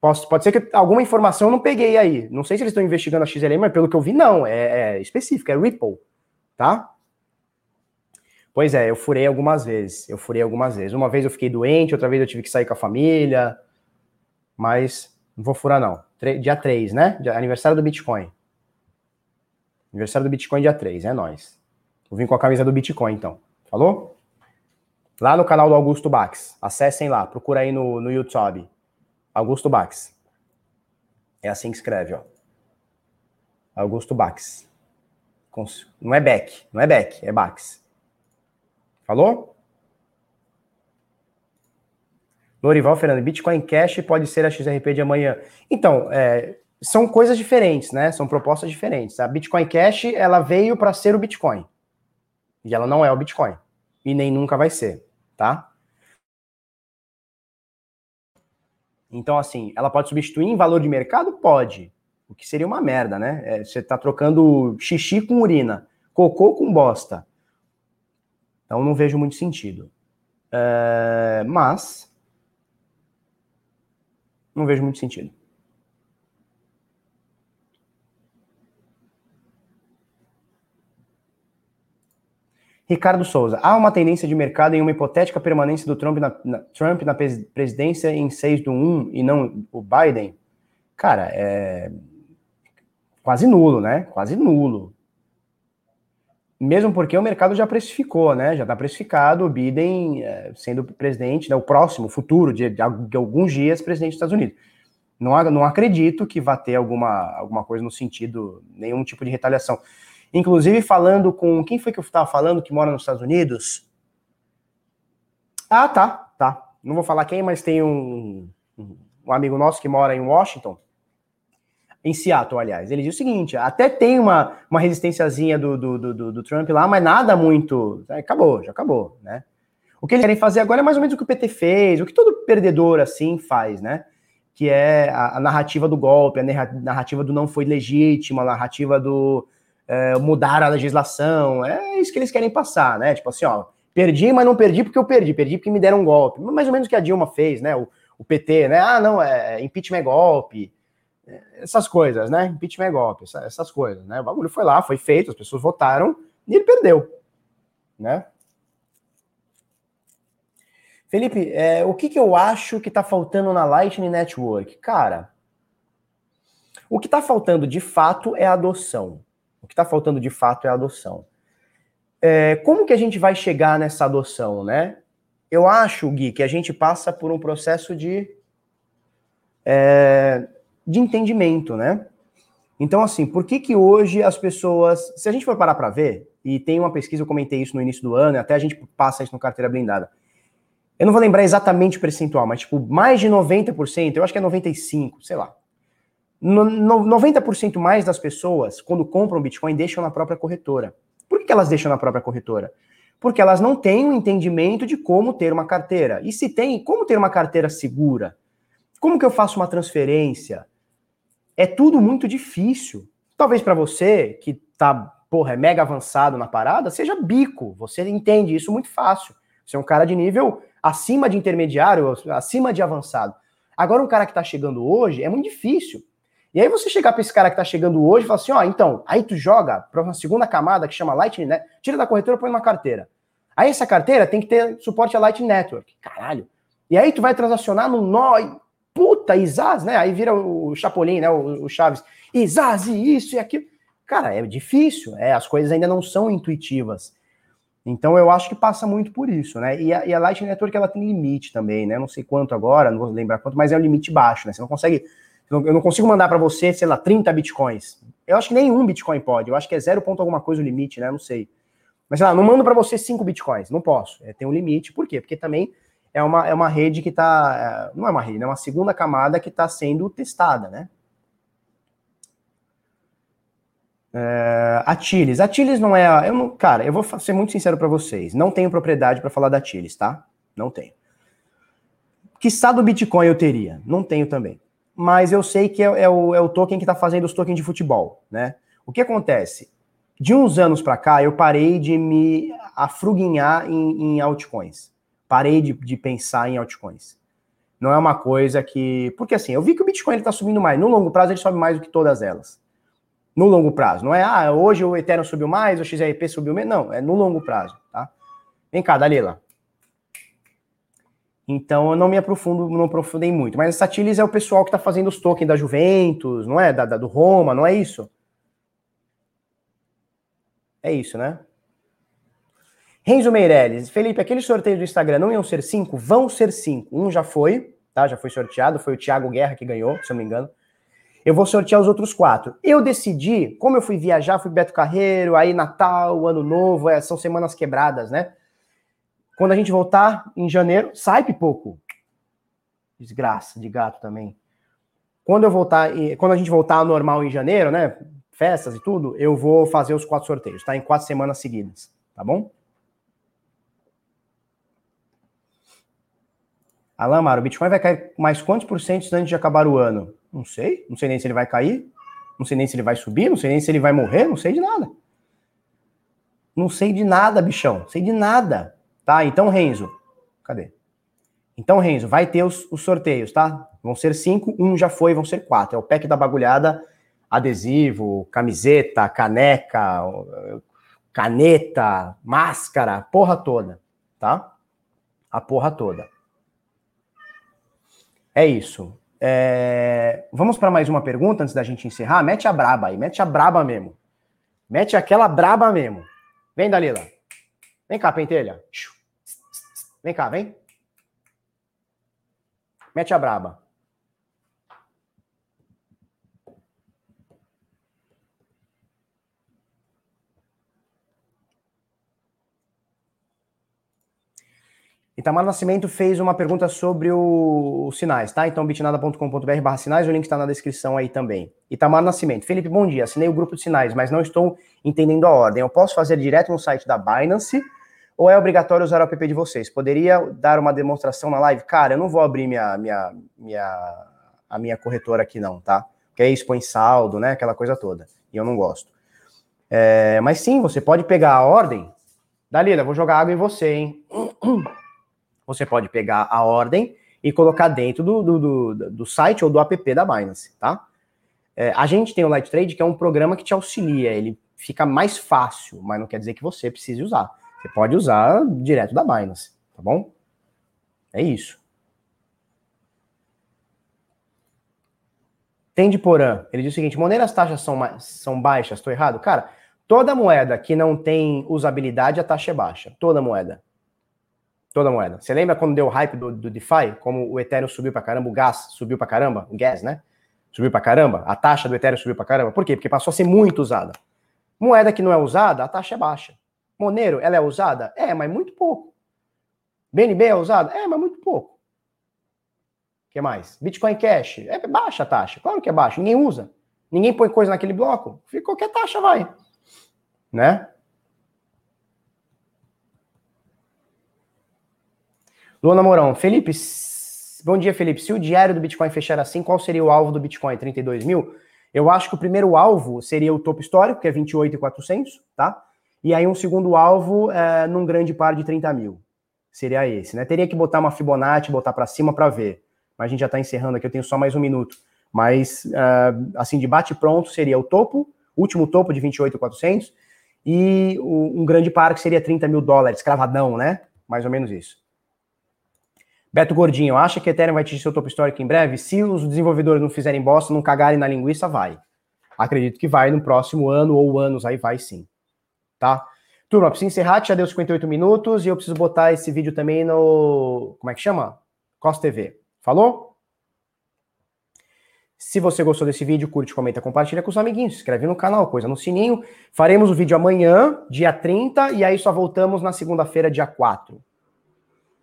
Posso, pode ser que alguma informação eu não peguei aí. Não sei se eles estão investigando a XLM, mas pelo que eu vi, não. É, é específico, é Ripple. Tá? Pois é, eu furei algumas vezes. Eu furei algumas vezes. Uma vez eu fiquei doente, outra vez eu tive que sair com a família. Mas não vou furar, não dia 3, né? Aniversário do Bitcoin. Aniversário do Bitcoin dia 3, é nóis. Vou vir com a camisa do Bitcoin, então. Falou? Lá no canal do Augusto Bax. Acessem lá, procura aí no, no YouTube. Augusto Bax. É assim que escreve, ó. Augusto Bax. Não é Beck, não é Beck, é Bax. Falou? Lorival Fernando, Bitcoin Cash pode ser a XRP de amanhã. Então, é, são coisas diferentes, né? São propostas diferentes. A Bitcoin Cash, ela veio para ser o Bitcoin. E ela não é o Bitcoin. E nem nunca vai ser, tá? Então, assim, ela pode substituir em valor de mercado? Pode. O que seria uma merda, né? É, você está trocando xixi com urina, cocô com bosta. Então, não vejo muito sentido. É, mas, não vejo muito sentido. Ricardo Souza, há uma tendência de mercado em uma hipotética permanência do Trump na, na, Trump na presidência em 6 do 1 e não o Biden? Cara, é quase nulo, né? Quase nulo. Mesmo porque o mercado já precificou, né? Já está precificado o Biden é, sendo presidente, né, o próximo, futuro, de, de, alguns dias, presidente dos Estados Unidos. Não, não acredito que vá ter alguma, alguma coisa no sentido, nenhum tipo de retaliação. Inclusive, falando com. Quem foi que eu estava falando que mora nos Estados Unidos? Ah, tá, tá. Não vou falar quem, mas tem um, um amigo nosso que mora em Washington, em Seattle, aliás. Ele diz o seguinte: até tem uma, uma resistênciazinha do, do, do, do Trump lá, mas nada muito. É, acabou, já acabou, né? O que eles querem fazer agora é mais ou menos o que o PT fez, o que todo perdedor assim faz, né? Que é a, a narrativa do golpe, a narrativa do não foi legítimo, a narrativa do é, mudar a legislação. É isso que eles querem passar, né? Tipo assim, ó, perdi, mas não perdi porque eu perdi, perdi porque me deram um golpe. Mais ou menos o que a Dilma fez, né? O, o PT, né? Ah, não, é, impeachment é golpe. É, essas coisas, né? Impeachment é golpe, essas coisas, né? O bagulho foi lá, foi feito, as pessoas votaram e ele perdeu, né? Felipe, é, o que, que eu acho que está faltando na Lightning Network? Cara, o que está faltando de fato é a adoção. O que está faltando de fato é a adoção. É, como que a gente vai chegar nessa adoção, né? Eu acho, Gui, que a gente passa por um processo de, é, de entendimento, né? Então, assim, por que que hoje as pessoas... Se a gente for parar para ver, e tem uma pesquisa, eu comentei isso no início do ano, e até a gente passa isso no Carteira Blindada. Eu não vou lembrar exatamente o percentual, mas, tipo, mais de 90%, eu acho que é 95%, sei lá. No, no, 90% mais das pessoas, quando compram Bitcoin, deixam na própria corretora. Por que elas deixam na própria corretora? Porque elas não têm um entendimento de como ter uma carteira. E se tem, como ter uma carteira segura? Como que eu faço uma transferência? É tudo muito difícil. Talvez para você, que tá, porra, é mega avançado na parada, seja bico. Você entende isso muito fácil. Você é um cara de nível acima de intermediário, acima de avançado. Agora, um cara que está chegando hoje é muito difícil. E aí você chegar para esse cara que tá chegando hoje e falar assim, ó, então, aí tu joga para uma segunda camada que chama Lightning né? tira da corretora, põe numa carteira. Aí essa carteira tem que ter suporte a Lightning Network. Caralho. E aí tu vai transacionar no nó, e, puta, Isaz, né? Aí vira o Chapolin, né, o, o Chaves. Isaz, e isso e aquilo. Cara, é difícil, é, as coisas ainda não são intuitivas. Então eu acho que passa muito por isso, né? E a, e a Lightning Network ela tem limite também, né? Não sei quanto agora, não vou lembrar quanto, mas é um limite baixo, né? Você não consegue eu não consigo mandar para você, sei lá, 30 bitcoins. Eu acho que nenhum bitcoin pode. Eu acho que é zero ponto alguma coisa o limite, né? Não sei. Mas sei lá, não mando para você 5 bitcoins. Não posso. É, tem um limite. Por quê? Porque também é uma, é uma rede que está. É, não é uma rede, é uma segunda camada que está sendo testada, né? É, a Tiles. A Tiles não é. Eu não, cara, eu vou ser muito sincero para vocês. Não tenho propriedade para falar da Tiles, tá? Não tenho. Que estado do Bitcoin eu teria? Não tenho também mas eu sei que é, é, o, é o token que está fazendo os tokens de futebol, né? O que acontece? De uns anos para cá, eu parei de me afruguinhar em, em altcoins. Parei de, de, pensar em altcoins. Não é uma coisa que. Porque assim, eu vi que o Bitcoin está subindo mais. No longo prazo, ele sobe mais do que todas elas. No longo prazo. Não é, ah, hoje o Ethereum subiu mais, o XRP subiu menos. Não, é no longo prazo, tá? Vem cá, Dalila. Então eu não me aprofundo, não aprofundei muito. Mas a Satilis é o pessoal que está fazendo os tokens da Juventus, não é? Da, da, do Roma, não é isso? É isso, né? Renzo Meirelles, Felipe, aquele sorteio do Instagram não iam ser cinco? Vão ser cinco. Um já foi, tá? Já foi sorteado, foi o Thiago Guerra que ganhou, se eu não me engano. eu vou sortear os outros quatro. Eu decidi, como eu fui viajar, fui Beto Carreiro, aí Natal, Ano Novo, é, são semanas quebradas, né? Quando a gente voltar em janeiro, sai pipoco. Desgraça de gato também. Quando eu voltar, quando a gente voltar ao normal em janeiro, né? Festas e tudo, eu vou fazer os quatro sorteios, tá? Em quatro semanas seguidas, tá bom? Alan Mara, o Bitcoin vai cair mais quantos por cento antes de acabar o ano? Não sei. Não sei nem se ele vai cair. Não sei nem se ele vai subir. Não sei nem se ele vai morrer. Não sei de nada. Não sei de nada, bichão. Sei de nada. Tá? Então, Renzo. Cadê? Então, Renzo, vai ter os, os sorteios, tá? Vão ser cinco. Um já foi, vão ser quatro. É o pack da bagulhada. Adesivo, camiseta, caneca, caneta, máscara, porra toda, tá? A porra toda. É isso. É... Vamos para mais uma pergunta antes da gente encerrar? Mete a braba aí, mete a braba mesmo. Mete aquela braba mesmo. Vem, Dalila. Vem cá, pentelha. Vem cá, vem. Mete a braba. Itamar Nascimento fez uma pergunta sobre os sinais, tá? Então, bitnada.com.br barra sinais, o link está na descrição aí também. Itamar Nascimento. Felipe, bom dia. Assinei o grupo de sinais, mas não estou entendendo a ordem. Eu posso fazer direto no site da Binance ou é obrigatório usar o app de vocês? Poderia dar uma demonstração na live? Cara, eu não vou abrir minha, minha, minha, a minha corretora aqui não, tá? Porque aí expõe saldo, né? Aquela coisa toda. E eu não gosto. É, mas sim, você pode pegar a ordem. Dalila, vou jogar água em você, hein? você pode pegar a ordem e colocar dentro do, do, do, do site ou do app da Binance, tá? É, a gente tem o Light Trade, que é um programa que te auxilia, ele fica mais fácil, mas não quer dizer que você precise usar. Você pode usar direto da Binance, tá bom? É isso. Tem de Porã, ele diz o seguinte: Monero as taxas são, são baixas, estou errado? Cara, toda moeda que não tem usabilidade, a taxa é baixa. Toda moeda. Toda moeda. Você lembra quando deu o hype do, do DeFi? Como o Ethereum subiu pra caramba, o gás subiu pra caramba, o gas, né? Subiu pra caramba, a taxa do Ethereum subiu pra caramba. Por quê? Porque passou a ser muito usada. Moeda que não é usada, a taxa é baixa. Monero, ela é usada? É, mas muito pouco. BNB é usada? É, mas muito pouco. O que mais? Bitcoin Cash? É baixa a taxa. Claro que é baixa. Ninguém usa. Ninguém põe coisa naquele bloco. Qualquer taxa vai. Né? Luana Mourão, Felipe, bom dia, Felipe. Se o diário do Bitcoin fechar assim, qual seria o alvo do Bitcoin? 32 mil? Eu acho que o primeiro alvo seria o topo histórico, que é 28,400, tá? E aí um segundo alvo é, num grande par de 30 mil. Seria esse, né? Teria que botar uma Fibonacci, botar para cima para ver. Mas a gente já está encerrando aqui, eu tenho só mais um minuto. Mas, uh, assim, de bate pronto seria o topo, último topo de 28,400 e um grande par que seria 30 mil dólares, cravadão, né? Mais ou menos isso. Beto Gordinho, acha que Ethereum vai atingir seu topo histórico em breve? Se os desenvolvedores não fizerem bosta, não cagarem na linguiça, vai. Acredito que vai no próximo ano ou anos, aí vai sim. Tá? Turma, preciso encerrar, já deu 58 minutos e eu preciso botar esse vídeo também no. Como é que chama? Costa TV. Falou? Se você gostou desse vídeo, curte, comenta, compartilha com os amiguinhos, se inscreve no canal, coisa no sininho. Faremos o vídeo amanhã, dia 30, e aí só voltamos na segunda-feira, dia 4.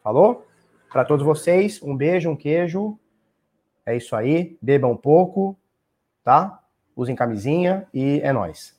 Falou? Para todos vocês, um beijo, um queijo. É isso aí. Bebam um pouco, tá? Usem camisinha e é nós.